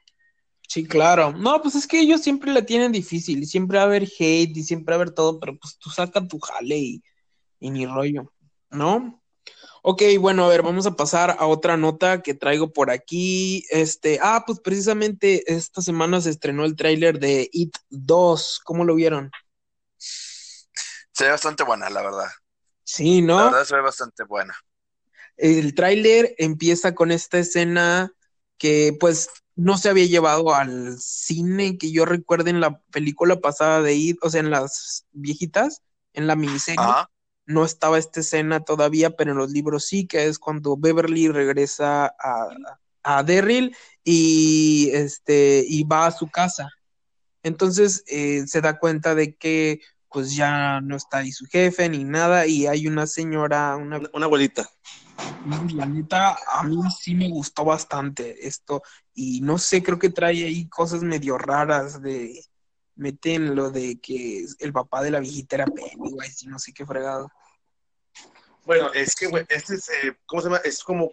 S4: Sí, claro. No, pues es que ellos siempre la tienen difícil, y siempre va a haber hate y siempre va a haber todo, pero pues tú saca tu jale y, y ni rollo, ¿no? Ok, bueno, a ver, vamos a pasar a otra nota que traigo por aquí. Este, ah, pues precisamente esta semana se estrenó el tráiler de It 2. ¿Cómo lo vieron?
S3: Se ve bastante buena, la verdad.
S4: Sí,
S3: La
S4: ¿no?
S3: verdad se ve bastante buena.
S4: El tráiler empieza con esta escena que pues no se había llevado al cine que yo recuerde en la película pasada de It, o sea, en las viejitas, en la miniserie.
S3: Ajá.
S4: No estaba esta escena todavía, pero en los libros sí, que es cuando Beverly regresa a, a Derrill y, este, y va a su casa. Entonces eh, se da cuenta de que pues ya no está ahí su jefe ni nada y hay una señora, una
S2: Una, una abuelita.
S4: La neta, a mí sí me gustó bastante esto y no sé, creo que trae ahí cosas medio raras de meten lo de que el papá de la viejita era Pennywise y no sé qué fregado.
S2: Bueno, es que, güey, este es, eh, ¿cómo se llama? Es como,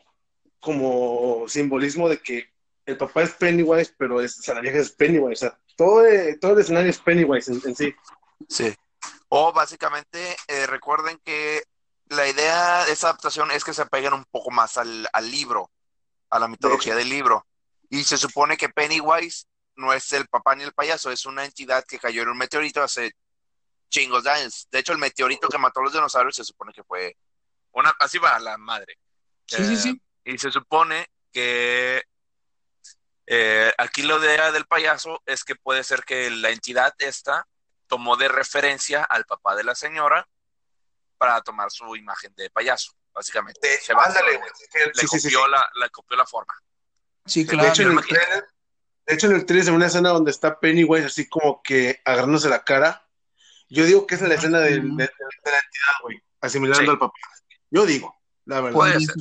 S2: como simbolismo de que el papá es Pennywise, pero es, o sea, la vieja es Pennywise. O sea, todo, eh, todo el escenario es Pennywise en, en sí.
S3: Sí. O básicamente, eh, recuerden que la idea de esa adaptación es que se apeguen un poco más al, al libro, a la mitología del libro. Y se supone que Pennywise no es el papá ni el payaso, es una entidad que cayó en un meteorito hace chingos de años. De hecho, el meteorito que mató a los dinosaurios se supone que fue una, así va la madre.
S4: Sí, sí,
S3: Eh,
S4: sí.
S3: Y se supone que eh, aquí la idea del payaso es que puede ser que la entidad esta tomó de referencia al papá de la señora para tomar su imagen de payaso, básicamente. Se basó
S2: Ándale,
S3: le,
S2: Sí, sí, sí,
S3: copió
S2: sí.
S3: La, le copió la forma.
S4: Sí,
S2: De
S4: claro.
S2: hecho, en el
S3: imagino.
S2: trailer, de hecho, en el trailer se ve una escena donde está Pennywise así como que agarrándose la cara. Yo digo que es la escena de, de- de la entidad, güey, asimilando
S3: Sí.
S2: al papá. Yo digo, la verdad.
S3: Puede ser.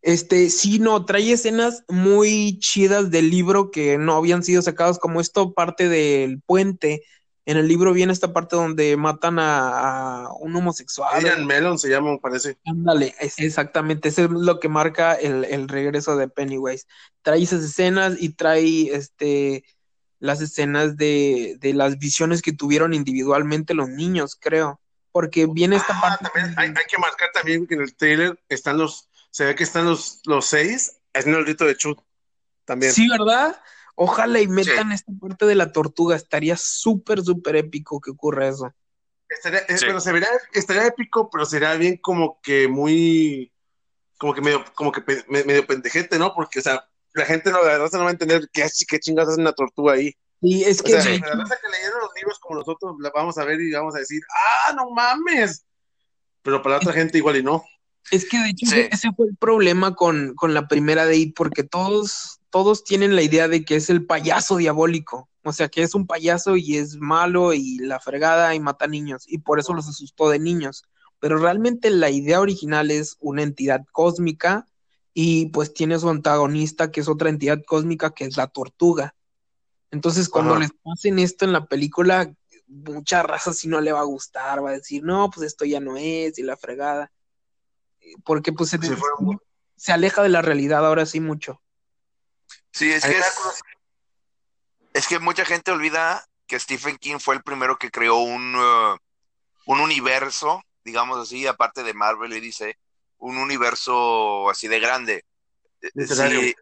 S4: Este, sí, no, trae escenas muy chidas del libro que no habían sido sacadas, como esto parte del puente. En el libro viene esta parte donde matan a, a un homosexual.
S2: Adrian Melon se llama, me parece.
S4: Ándale, es- exactamente, eso es lo que marca el, el regreso de Pennywise. Trae esas escenas y trae este las escenas de, de las visiones que tuvieron individualmente los niños, creo. Porque viene esta
S2: Ah,
S4: parte.
S2: también hay, hay que marcar también que en el trailer están los, se ve que están los, los seis haciendo el rito de Chut. También.
S4: Sí, ¿verdad? Ojalá y metan esta parte de la tortuga. Estaría súper, súper épico que ocurra eso.
S2: Estaría, eh,
S3: Sí.
S2: pero se vería, estaría épico, pero sería bien como que muy, como que medio, como que pe- medio pendejete, ¿no? Porque, o sea, la gente no, la verdad no va a entender qué, qué chingados hace una tortuga ahí.
S4: Y es
S2: O
S4: que
S2: sea,
S4: de
S2: la raza que leyeron los libros como nosotros la vamos a ver y vamos a decir, ¡ah, no mames! Pero para la otra gente igual y no.
S4: Es que de hecho
S3: Sí.
S4: ese- ese fue el problema con, con la primera de It, porque todos, todos tienen la idea de que es el payaso diabólico. O sea, que es un payaso y es malo y la fregada y mata niños. Y por eso los asustó de niños. Pero realmente la idea original es una entidad cósmica y pues tiene su antagonista, que es otra entidad cósmica, que es la tortuga. Entonces, cuando
S2: Ajá.
S4: les pasen esto en la película, mucha raza si no le va a gustar, va a decir, no, pues esto ya no es, y la fregada porque pues se,
S2: Sí,
S4: se aleja de la realidad ahora sí mucho.
S3: Sí, es que, es, es que mucha gente olvida que Stephen King fue el primero que creó un, uh, un universo, digamos así, aparte de Marvel y dice, un universo así de grande. Eh,
S2: Literario.
S3: Sí,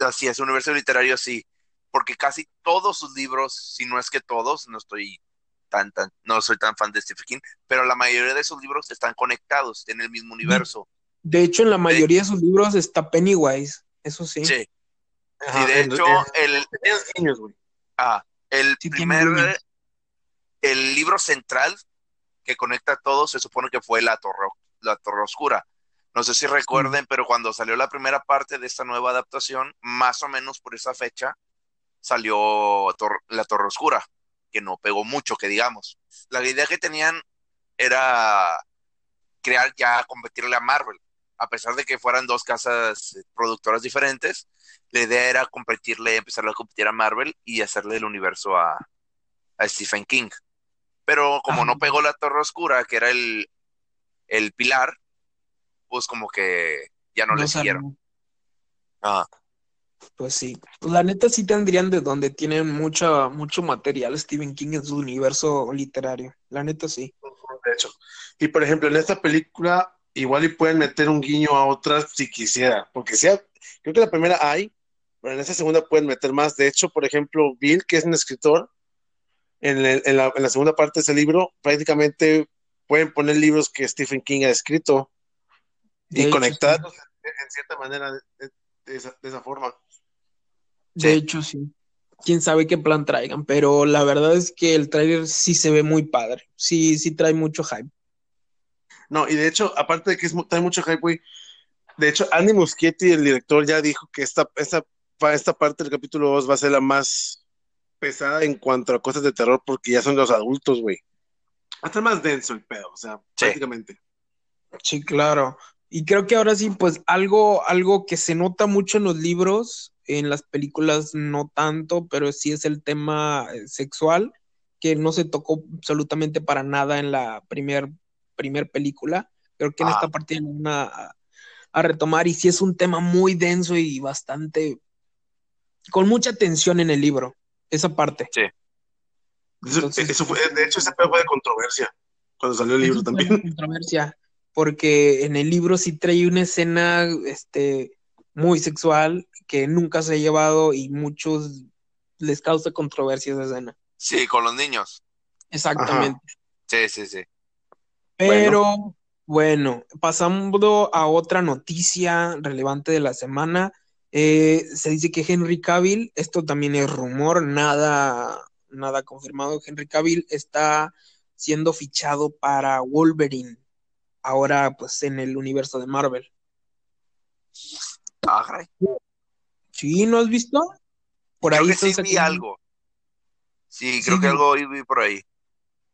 S3: así es, un universo literario así, porque casi todos sus libros, si no es que todos, no estoy tan, tan, no soy tan fan de Stephen King, pero la mayoría de sus libros están conectados en el mismo universo.
S4: De hecho, en la mayoría de sus libros está Pennywise, eso sí.
S3: Sí,
S2: Ajá,
S3: y de
S2: en-
S3: hecho,
S2: en-
S3: el,
S2: niños, güey.
S3: Ah, el
S4: Sí,
S3: primer, el libro central que conecta a todos se supone que fue la Torre, la Torre Oscura. No sé si recuerden, pero cuando salió la primera parte de esta nueva adaptación, más o menos por esa fecha, salió Tor- la Torre Oscura, que no pegó mucho, que digamos. La idea que tenían era crear ya, competirle a Marvel. A pesar de que fueran dos casas eh, productoras diferentes, la idea era competirle, empezar a competir a Marvel y hacerle el universo a, a Stephen King. Pero como
S4: Ajá.
S3: no pegó la Torre Oscura, que era el, el pilar, pues como que ya no,
S4: No
S3: le siguieron. Ajá.
S4: Pues sí, pues la neta sí tendrían de donde tienen mucha, mucho material Stephen King en su universo literario. La neta sí.
S2: de hecho. Y por ejemplo, en esta película, igual y pueden meter un guiño a otras si quisiera, porque sea, creo que la primera hay, pero en esta segunda pueden meter más. De hecho, por ejemplo, Bill, que es un escritor, en, el- en la, en la segunda parte de ese libro, prácticamente pueden poner libros que Stephen King ha escrito
S4: De
S2: y
S4: hecho,
S2: conectarlos en, en cierta manera de, esa, de esa forma.
S4: De
S3: Sí.
S4: hecho, sí. Quién sabe qué plan traigan, pero la verdad es que el tráiler sí se ve muy padre. Sí, sí trae mucho hype.
S2: No, y de hecho, aparte de que es, trae mucho hype, güey, de hecho, Andy Muschietti, el director, ya dijo que esta, esta, esta parte del capítulo 2 va a ser la más pesada en cuanto a cosas de terror, porque ya son los adultos, güey. Va a estar más denso el pedo, o sea,
S3: Sí.
S2: prácticamente.
S4: Sí, claro. Y creo que ahora sí, pues algo, algo que se nota mucho en los libros, en las películas no tanto, pero sí es el tema eh, sexual, que no se tocó absolutamente para nada en la primer, primer película. Creo que en
S3: Ah.
S4: esta parte ya lo van a, a retomar y sí es un tema muy denso y bastante, con mucha tensión en el libro, esa parte.
S3: Sí.
S2: Eso,
S4: Entonces-
S2: eso fue, de hecho, ese fue de controversia cuando salió el libro
S4: fue
S2: también.
S4: controversia, porque en el libro sí trae una escena este, muy sexual que nunca se ha llevado y muchos les causa controversia esa escena.
S3: Sí, con los niños.
S4: Exactamente.
S3: Sí, sí, sí.
S4: Pero bueno, pasando a otra noticia relevante de la semana, eh, se dice que Henry Cavill, esto también es rumor, nada, nada confirmado, Henry Cavill está siendo fichado para Wolverine, ahora pues en el universo de Marvel. ¿Sí? ¿No has visto? Por
S3: Creo
S4: ahí
S3: que sí vi algo. Sí, creo
S4: Sí,
S3: que algo vi por ahí.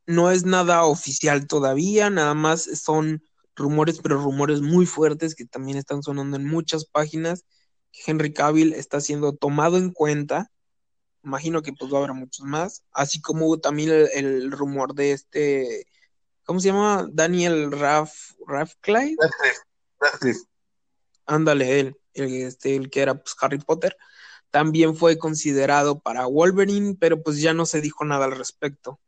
S4: No es nada oficial todavía, nada más son rumores, pero rumores muy fuertes que también están sonando en muchas páginas. que Henry Cavill está siendo tomado en cuenta. Imagino que pues va a haber muchos más. Así como también el, el rumor de este, ¿cómo se llama? Daniel Raff, Radcliffe.
S2: Radcliffe, Radcliffe.
S4: Ándale, él, el, este, el que era pues, Harry Potter. También fue considerado para Wolverine, pero pues ya no se dijo nada al respecto.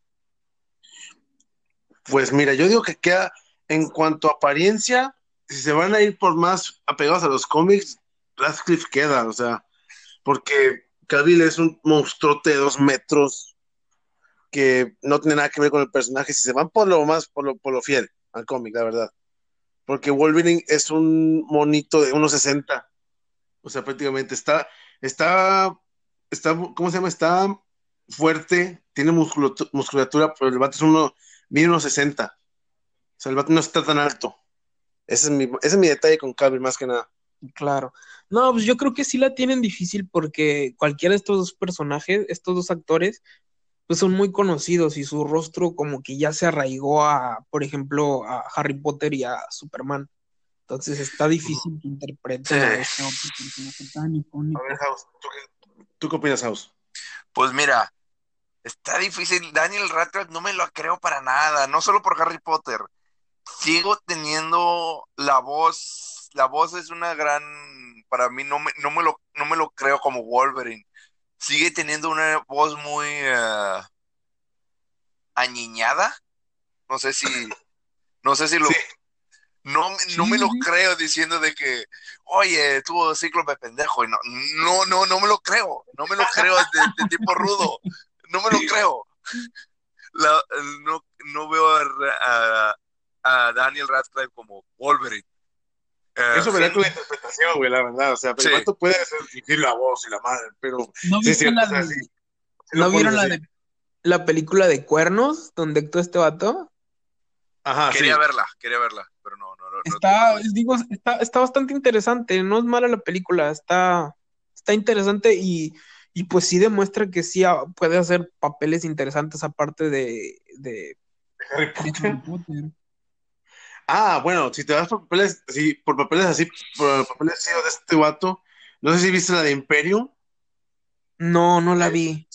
S2: Pues mira, yo digo que queda en cuanto a apariencia, si se van a ir por más apegados a los cómics, Radcliffe queda, o sea, porque Cavill es un monstruote de dos metros que no tiene nada que ver con el personaje, si se van por lo más, por lo, por lo fiel al cómic, la verdad. Porque Wolverine es un monito de 1.60, o sea, prácticamente está, está, está, ¿cómo se llama? Está fuerte, tiene musculatu- musculatura, pero el vato es uno, mide unos 60. O sea, el vato no está tan alto. Ese es mi, ese es mi detalle con Cavill, más que nada.
S4: Claro. No, pues yo creo que sí la tienen difícil porque cualquiera de estos dos personajes, estos dos actores, pues son muy conocidos y su rostro como que ya se arraigó a, por ejemplo, a Harry Potter y a Superman. Entonces está difícil que interpreten a este otro personaje tan icónico.
S2: A ver, House, ¿tú qué, tú qué opinas, House?
S3: Pues mira, está difícil. Daniel Radcliffe no me lo creo para nada, no solo por Harry Potter. Sigo teniendo la voz, la voz es una gran, para mí no me, no me lo, no me lo creo como Wolverine. Sigue teniendo una voz muy eh, añiñada. No sé si, no sé si lo,
S2: Sí.
S3: no, me- no me lo creo diciendo de que, oye, tuvo cíclope pendejo y no, no, no, no me lo creo, no me lo creo de, de tipo rudo, no me lo creo. La- no, no veo a, a- a Daniel Radcliffe como Wolverine. Eh,
S2: Eso verá con la interpretación, güey, la verdad. O sea, pero
S3: Sí.
S2: el vato puede hacer fingir la voz y la madre, pero
S4: ¿No
S2: sí, sí,
S4: la de-
S2: sí. Sí
S4: ¿no vieron la de la película de Cuernos donde actuó este vato?
S2: Ajá, sí.
S3: quería verla, quería verla, pero no, no, no. no-
S4: Está,
S3: no-
S4: digo, está, está bastante interesante, no es mala la película, está, está interesante y, y pues sí demuestra que sí ah, puede hacer papeles interesantes aparte de, de,
S2: Harry
S4: de
S2: Potter.
S4: Harry Potter.
S2: Ah, bueno, si te vas por papeles, sí, por papeles así, por papeles así de este vato, no sé si viste la de Imperium,
S4: No, no la vi.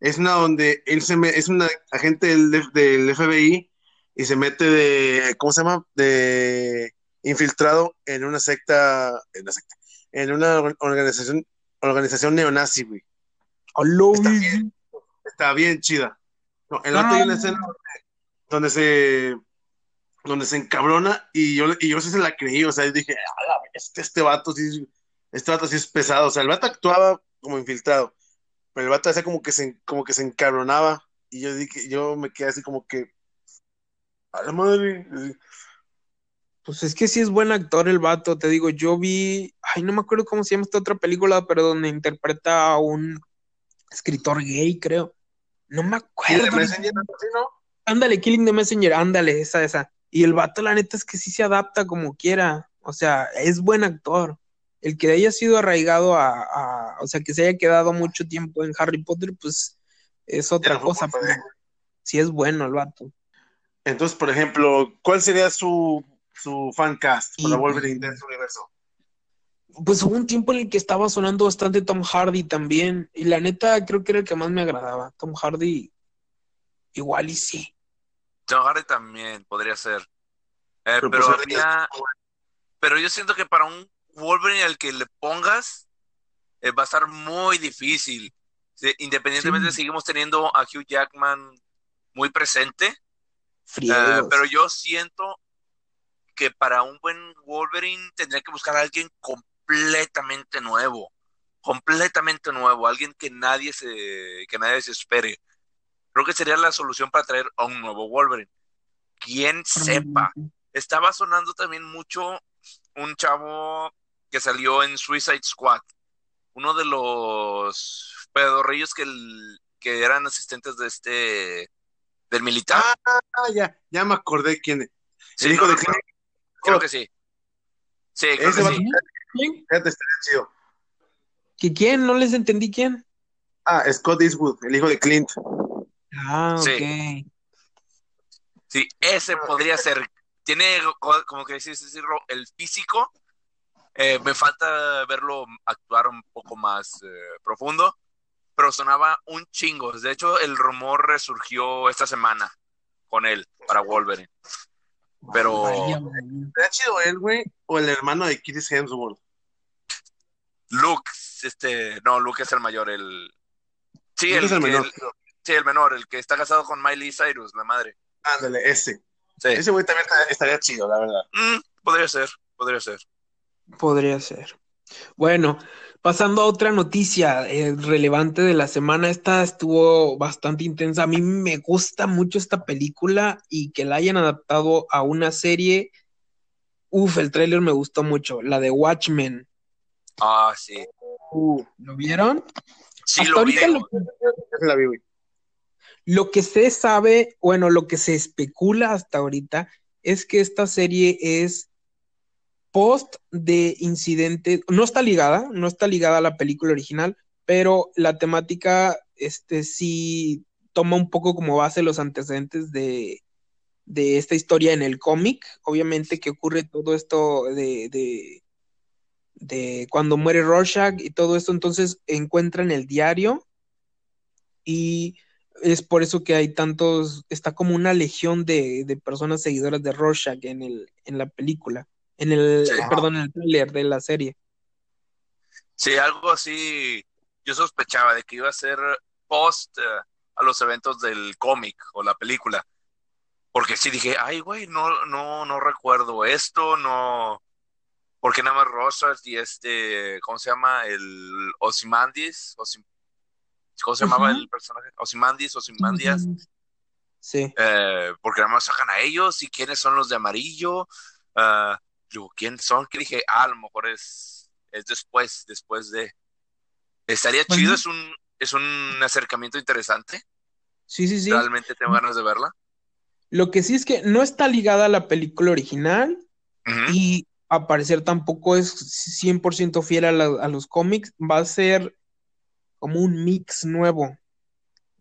S2: es una donde él se me, es un agente del, del FBI y se mete de, ¿cómo se llama? De, infiltrado en una secta, en una secta, en una or- organización, organización neonazi, güey. Está bien, está bien chida. No,
S4: No,
S2: otra hay una escena donde se donde se encabrona y yo, y yo sí se la creí, o sea, yo dije, "A la bestia, este vato sí, este vato sí es pesado, o sea, el vato actuaba como infiltrado, pero el vato hacía como que se, como que se encabronaba y yo dije, yo me quedé así como que, a la madre,
S4: Pues es que sí es buen actor el vato, te digo, yo vi, ay, no me acuerdo cómo se llama esta otra película, pero donde interpreta a un escritor gay, creo. No me acuerdo.
S2: de Messenger, así, ¿no?
S4: Ándale, Killing the Messenger, ándale, esa, esa. Y el vato, la neta, es que sí se adapta como quiera. O sea, es buen actor. El que haya sido arraigado a, a- o sea, que se haya quedado mucho tiempo en Harry Potter, pues es otra cosa. pero sí es bueno el vato.
S2: Entonces, por ejemplo, ¿cuál sería su, su fan cast para
S4: Y-
S2: Wolverine de este universo?
S4: Pues hubo un tiempo en el que estaba sonando bastante Tom Hardy también. Y la neta, creo que era el que más me agradaba. Tom Hardy, igual y sí.
S3: Tom Hardy también podría ser. Eh,
S2: Pero,
S3: pero,
S2: pues,
S3: había- pero yo siento que para un Wolverine al que le pongas eh, va a estar muy difícil. Sí, independientemente
S4: Sí.
S3: seguimos teniendo a Hugh Jackman muy presente, eh, pero yo siento que para un buen Wolverine tendría que buscar a alguien completamente nuevo, completamente nuevo, alguien que nadie se, que nadie se espere. Creo que sería la solución para traer a un nuevo Wolverine. Quien sepa. Estaba sonando también mucho un chavo que salió en Suicide Squad, uno de los pedorrillos que, el- que eran asistentes de este del militar.
S2: Ah, ya, ya me acordé quién.
S3: Sí,
S2: el hijo
S3: no
S2: de.
S3: Creo que sí. Sí, creo
S2: Ese
S3: que sí.
S4: ¿Quién?
S2: Fíjate, estaría chido.
S4: ¿Que quién? No les entendí quién.
S2: Ah, Scott Eastwood, el hijo de Clint.
S4: Ah, ok.
S3: Sí. Sí, ese podría ser. Tiene, co- como que decís, decirlo, el físico. Eh, me falta verlo actuar un poco más eh, profundo, pero sonaba un chingo. De hecho, el rumor resurgió esta semana con él para Wolverine. Pero.
S2: ¿Estaría chido él, güey? O el hermano de Chris Hemsworth.
S3: Luke, este, no, Luke es el mayor, el. Sí, el,
S2: es el
S3: que-
S2: menor.
S3: el- sí, el menor, el que está casado con Miley Cyrus, la madre.
S2: Ándale, ese.
S3: Sí.
S2: Ese güey también estaría- estaría chido, la verdad.
S3: Mm, podría ser, podría ser.
S4: Podría ser. Bueno, pasando a otra noticia eh, relevante de la semana, esta estuvo bastante intensa. A mí me gusta mucho esta película y que la hayan adaptado a una serie. Uf, el tráiler me gustó mucho, la de Watchmen.
S3: Ah, sí.
S2: Uh,
S4: ¿Lo vieron?
S3: Sí,
S4: Hasta
S3: lo vi.
S2: la vi, güey.
S4: lo que se sabe, bueno, lo que se especula hasta ahorita es que esta serie es post de incidente, no está ligada, no está ligada a la película original, pero la temática, este, sí toma un poco como base los antecedentes de, de esta historia en el cómic. Obviamente que ocurre todo esto de, de, de cuando muere Rorschach y todo esto, entonces encuentran el diario y es por eso que hay tantos, está como una legión de, de personas seguidoras de Rorschach en el, en la película, en el,
S3: Sí.
S4: perdón, en el tráiler de la serie.
S3: Sí, algo así. Yo sospechaba de que iba a ser post eh, a los eventos del cómic o la película. Porque sí dije, ay, güey, no, no, no recuerdo esto, no. Porque nada más Rosas y este, ¿cómo se llama? El Ozymandias. Osim- ¿Cómo se llamaba el personaje? Ozymandias, Ozymandias.
S4: Sí.
S3: Eh, porque nada más sacan a ellos y quiénes son los de amarillo. Ah, luego, ¿quién son? Que dije, ah, a lo mejor es, es después, después de. Estaría chido, es un, es un acercamiento interesante.
S4: Sí, sí, sí.
S3: Realmente tengo ganas de verla.
S4: Lo que sí es que no está ligada a la película original y a parecer tampoco es 100% fiel a, la- a los cómics. Va a ser como un mix nuevo.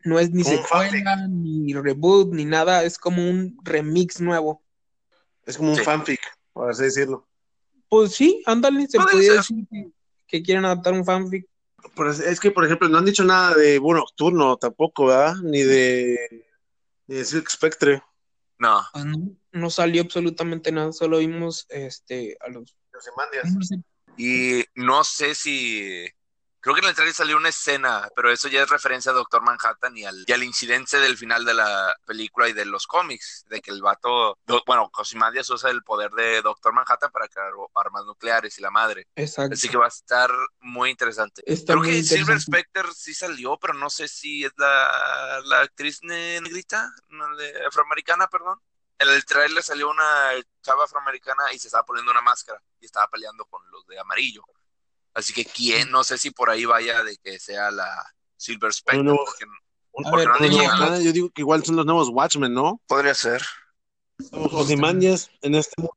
S4: No es ni secuela, ni reboot, ni nada. Es como un remix nuevo.
S2: Es como un
S3: Sí.
S2: fanfic, por así decirlo.
S4: Pues sí, ándale, se
S3: Puede
S4: podría decir que, que quieren adaptar un fanfic.
S2: Pero es, es que, por ejemplo, no han dicho nada de Búho Nocturno tampoco, ¿verdad? Ni de, ni de Silk Spectre.
S3: No,
S4: Pues no, no salió absolutamente nada, solo vimos este a los
S3: Y no sé si. Creo que en el trailer salió una escena, pero eso ya es referencia a Doctor Manhattan y al, y al incidente del final de la película y de los cómics, de que el vato, do- bueno, Cosimandias usa el poder de Doctor Manhattan para crear armas nucleares y la madre.
S4: Exacto.
S3: Así que va a estar muy interesante.
S4: Está
S3: Creo
S4: muy
S3: que Silver. Spectre sí salió, pero no sé si es la, la actriz ne- negrita, afroamericana, perdón. En el trailer salió una chava afroamericana y se estaba poniendo una máscara y estaba peleando con los de amarillo. Así que quién, no sé si por ahí vaya de que sea la Silver Spectre.
S2: No, no.
S3: porque
S4: A
S3: porque
S4: ver,
S3: no han
S4: pero-
S3: dicho nada.
S2: Yo digo que igual son los nuevos Watchmen, ¿no?
S3: Podría ser.
S2: Ozymandias en este mundo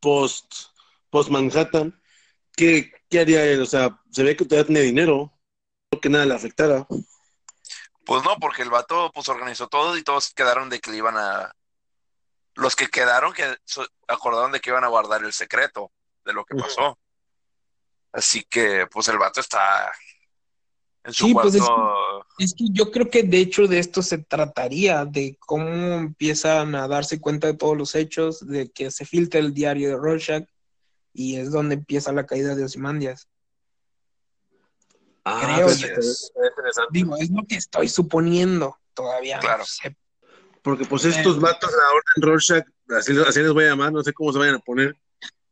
S2: post, post Manhattan, ¿qué, ¿qué haría él? O sea, se ve que todavía tiene dinero, no que nada le afectara.
S3: Pues no, porque el vato pues organizó todo y todos quedaron de que le iban a... Los que quedaron que acordaron de que iban a guardar el secreto de lo que pasó. Así que pues el vato está en su
S4: Sí, pues, es que yo creo que de hecho de esto se trataría, de cómo empiezan a darse cuenta de todos los hechos, de que se filtra el diario de Rorschach y es donde empieza la caída de Ozymandias. Creo
S2: pues, es interesante.
S4: Digo, es lo que estoy suponiendo, todavía
S3: Claro.
S4: no sé.
S2: Porque pues estos vatos, la Orden Rorschach, así, así les voy a llamar, no sé cómo se vayan a poner.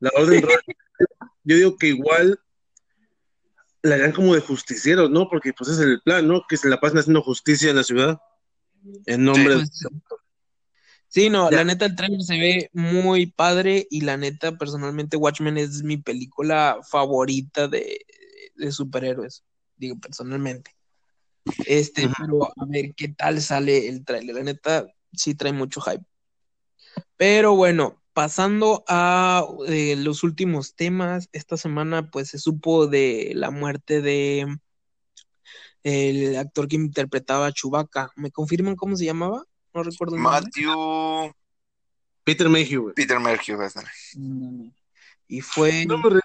S2: La Orden Rorschach, yo digo que igual la harían como de justicieros, ¿no? Porque pues es el plan, ¿no? Que se la pasen haciendo justicia en la ciudad. En nombre
S4: Pues, sí, no,
S2: Ya.
S4: la neta el trailer se ve muy padre y la neta personalmente Watchmen es mi película favorita de, de superhéroes, digo personalmente. Este, pero a ver qué tal sale el trailer, la neta sí trae mucho hype. Pero bueno, pasando a eh, los últimos temas, esta semana pues se supo de la muerte de el actor que interpretaba a Chewbacca. ¿Me confirman cómo se llamaba? No recuerdo.
S3: Matthew
S2: Peter Mayhew.
S3: Peter Mercury. ándale.
S4: Mm, Y fue,
S2: No me recuerdas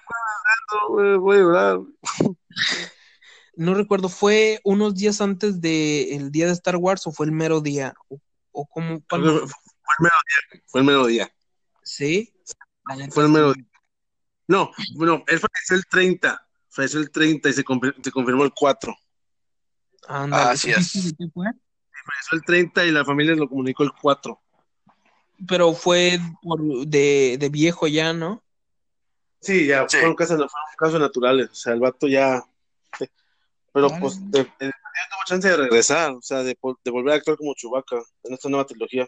S2: tanto, güey, voy a llorar.
S4: no recuerdo, ¿fue unos días antes del día de Star Wars o fue el mero día? ¿O, o cómo?
S2: Fue el mero día, fue el mero día.
S4: ¿Sí?
S2: Fue el mero No, bueno, él falleció el 30, falleció el 30 y se, confir- se confirmó el 4.
S4: Ándale,
S3: Así
S4: ¿supiste
S3: es.
S4: de?
S2: Falleció el 30 y la familia lo comunicó el 4.
S4: Pero fue por, de, de viejo ya, ¿no?
S2: Sí, ya,
S3: Sí.
S2: fueron, casos, fueron casos naturales. O sea, el vato ya. Pero
S4: Vale.
S2: pues, de, de- ya tuvo chance de regresar, o sea, de, de volver a actuar como Chewbacca en esta nueva trilogía.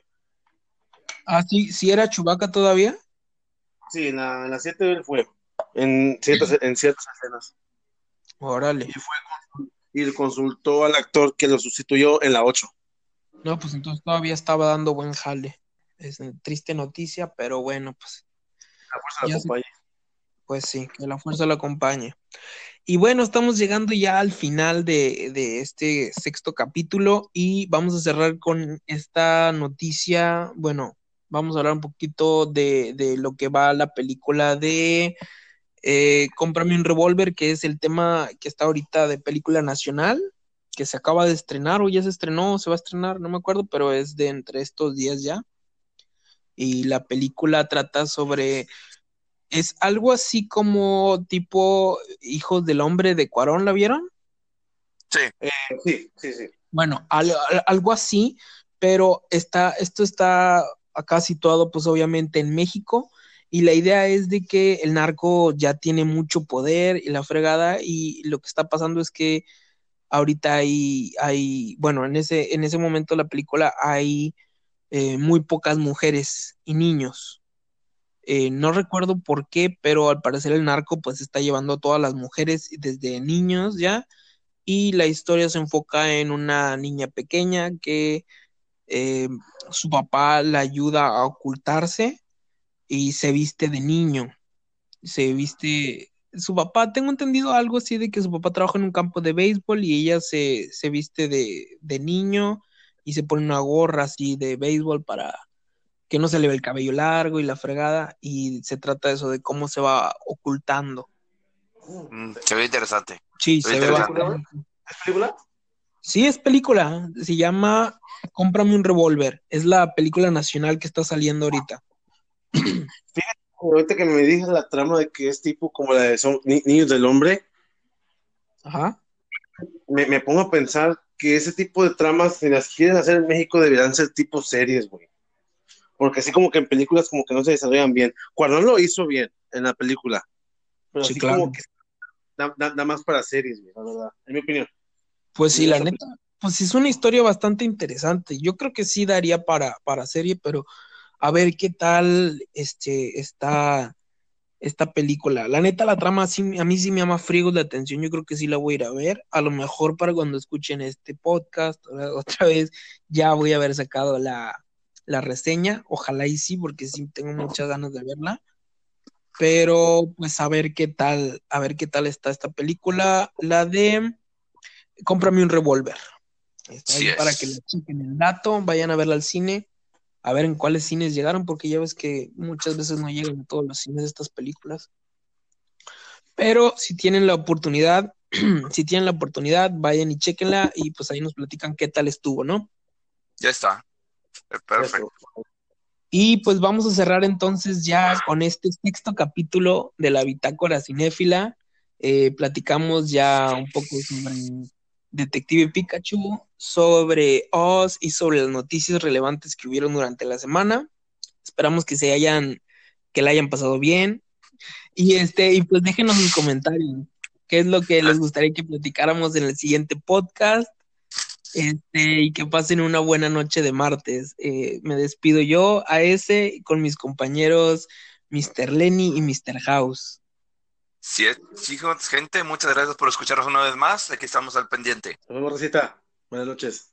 S4: Ah, sí, sí era Chewbacca todavía.
S2: Sí, en la, en la 7 él fue, en ciertas, en ciertas escenas.
S4: Órale.
S2: Y fue y consultó al actor que lo sustituyó en la 8.
S4: No, pues entonces todavía estaba dando buen jale. Es una triste noticia, pero bueno, pues
S2: La fuerza la
S4: sé.
S2: compañía.
S4: Pues sí, que la fuerza la acompañe. Y bueno, estamos llegando ya al final de, de este sexto capítulo y vamos a cerrar con esta noticia. Bueno, vamos a hablar un poquito de, de lo que va la película de eh, Cómprame un revólver, que es el tema que está ahorita de película nacional, que se acaba de estrenar o ya se estrenó o se va a estrenar, no me acuerdo, pero es de entre estos días ya. Y la película trata sobre es algo así como tipo Hijos del Hombre de Cuarón, ¿la vieron?
S3: Sí.
S2: Sí, sí, sí.
S4: Bueno, al- al- algo así, pero está, esto está acá situado pues obviamente en México y la idea es de que el narco ya tiene mucho poder y la fregada y lo que está pasando es que ahorita hay, hay bueno, en ese, en ese momento de la película hay eh, muy pocas mujeres y niños. Eh, no recuerdo por qué, pero al parecer el narco pues está llevando a todas las mujeres desde niños ya y la historia se enfoca en una niña pequeña que eh, su papá la ayuda a ocultarse y se viste de niño. Se viste, su papá, tengo entendido algo así de que su papá trabaja en un campo de béisbol y ella se, se viste de, de niño y se pone una gorra así de béisbol para que no se le ve el cabello largo y la fregada y se trata de eso, de cómo se va ocultando.
S3: Mm, se ve interesante.
S4: Sí, se ve
S3: interesante.
S4: bastante.
S2: ¿Es película?
S4: Sí, es película. Se llama Cómprame un revólver. Es la película nacional que está saliendo ahorita.
S2: Ahorita que me dices la trama de que es tipo como la de son Ni- Niños del Hombre,
S4: Ajá.
S2: me, me pongo a pensar que ese tipo de tramas, si las quieren hacer en México, deberían ser tipo series, güey. Porque así como que en películas como que no se desarrollan bien. Cuando lo hizo bien en la película. Pero
S4: Sí,
S2: así
S4: claro.
S2: como que da, da- da más para series, güey, la verdad. En mi opinión.
S4: Pues sí, la neta, pues es una historia bastante interesante. Yo creo que sí daría para, para serie, pero a ver qué tal este, está esta película. La neta, la trama sí, a mí sí me llama friegos la atención. Yo creo que sí la voy a ir a ver. A lo mejor para cuando escuchen este podcast, otra vez ya voy a haber sacado la, la reseña. Ojalá y sí, porque sí tengo muchas ganas de verla. Pero pues a ver qué tal, a ver qué tal está esta película. La de Cómprame un revólver.
S3: Así
S4: para que le chequen el dato, vayan a verla al cine, a ver en cuáles cines llegaron, porque ya ves que muchas veces no llegan a todos los cines estas películas. Pero si tienen la oportunidad, si tienen la oportunidad, vayan y chequenla y pues ahí nos platican qué tal estuvo, ¿no?
S3: Ya está. Eh, Perfecto.
S4: Y pues vamos a cerrar entonces ya con este sexto capítulo de la Bitácora Cinéfila. Eh, platicamos ya un poco sobre Detective Pikachu, sobre Oz y sobre las noticias relevantes que hubieron durante la semana. Esperamos que se hayan, que la hayan pasado bien. Y este, y pues déjenos sus comentarios. ¿Qué es lo que les gustaría que platicáramos en el siguiente podcast? Este, y que pasen una buena noche de martes. Eh, me despido yo a ese con mis compañeros Mr. Lenny y Mr. House.
S3: Sí, sí, gente, muchas gracias por escucharnos una vez más. Aquí estamos al pendiente.
S2: Nos vemos. Buenas noches.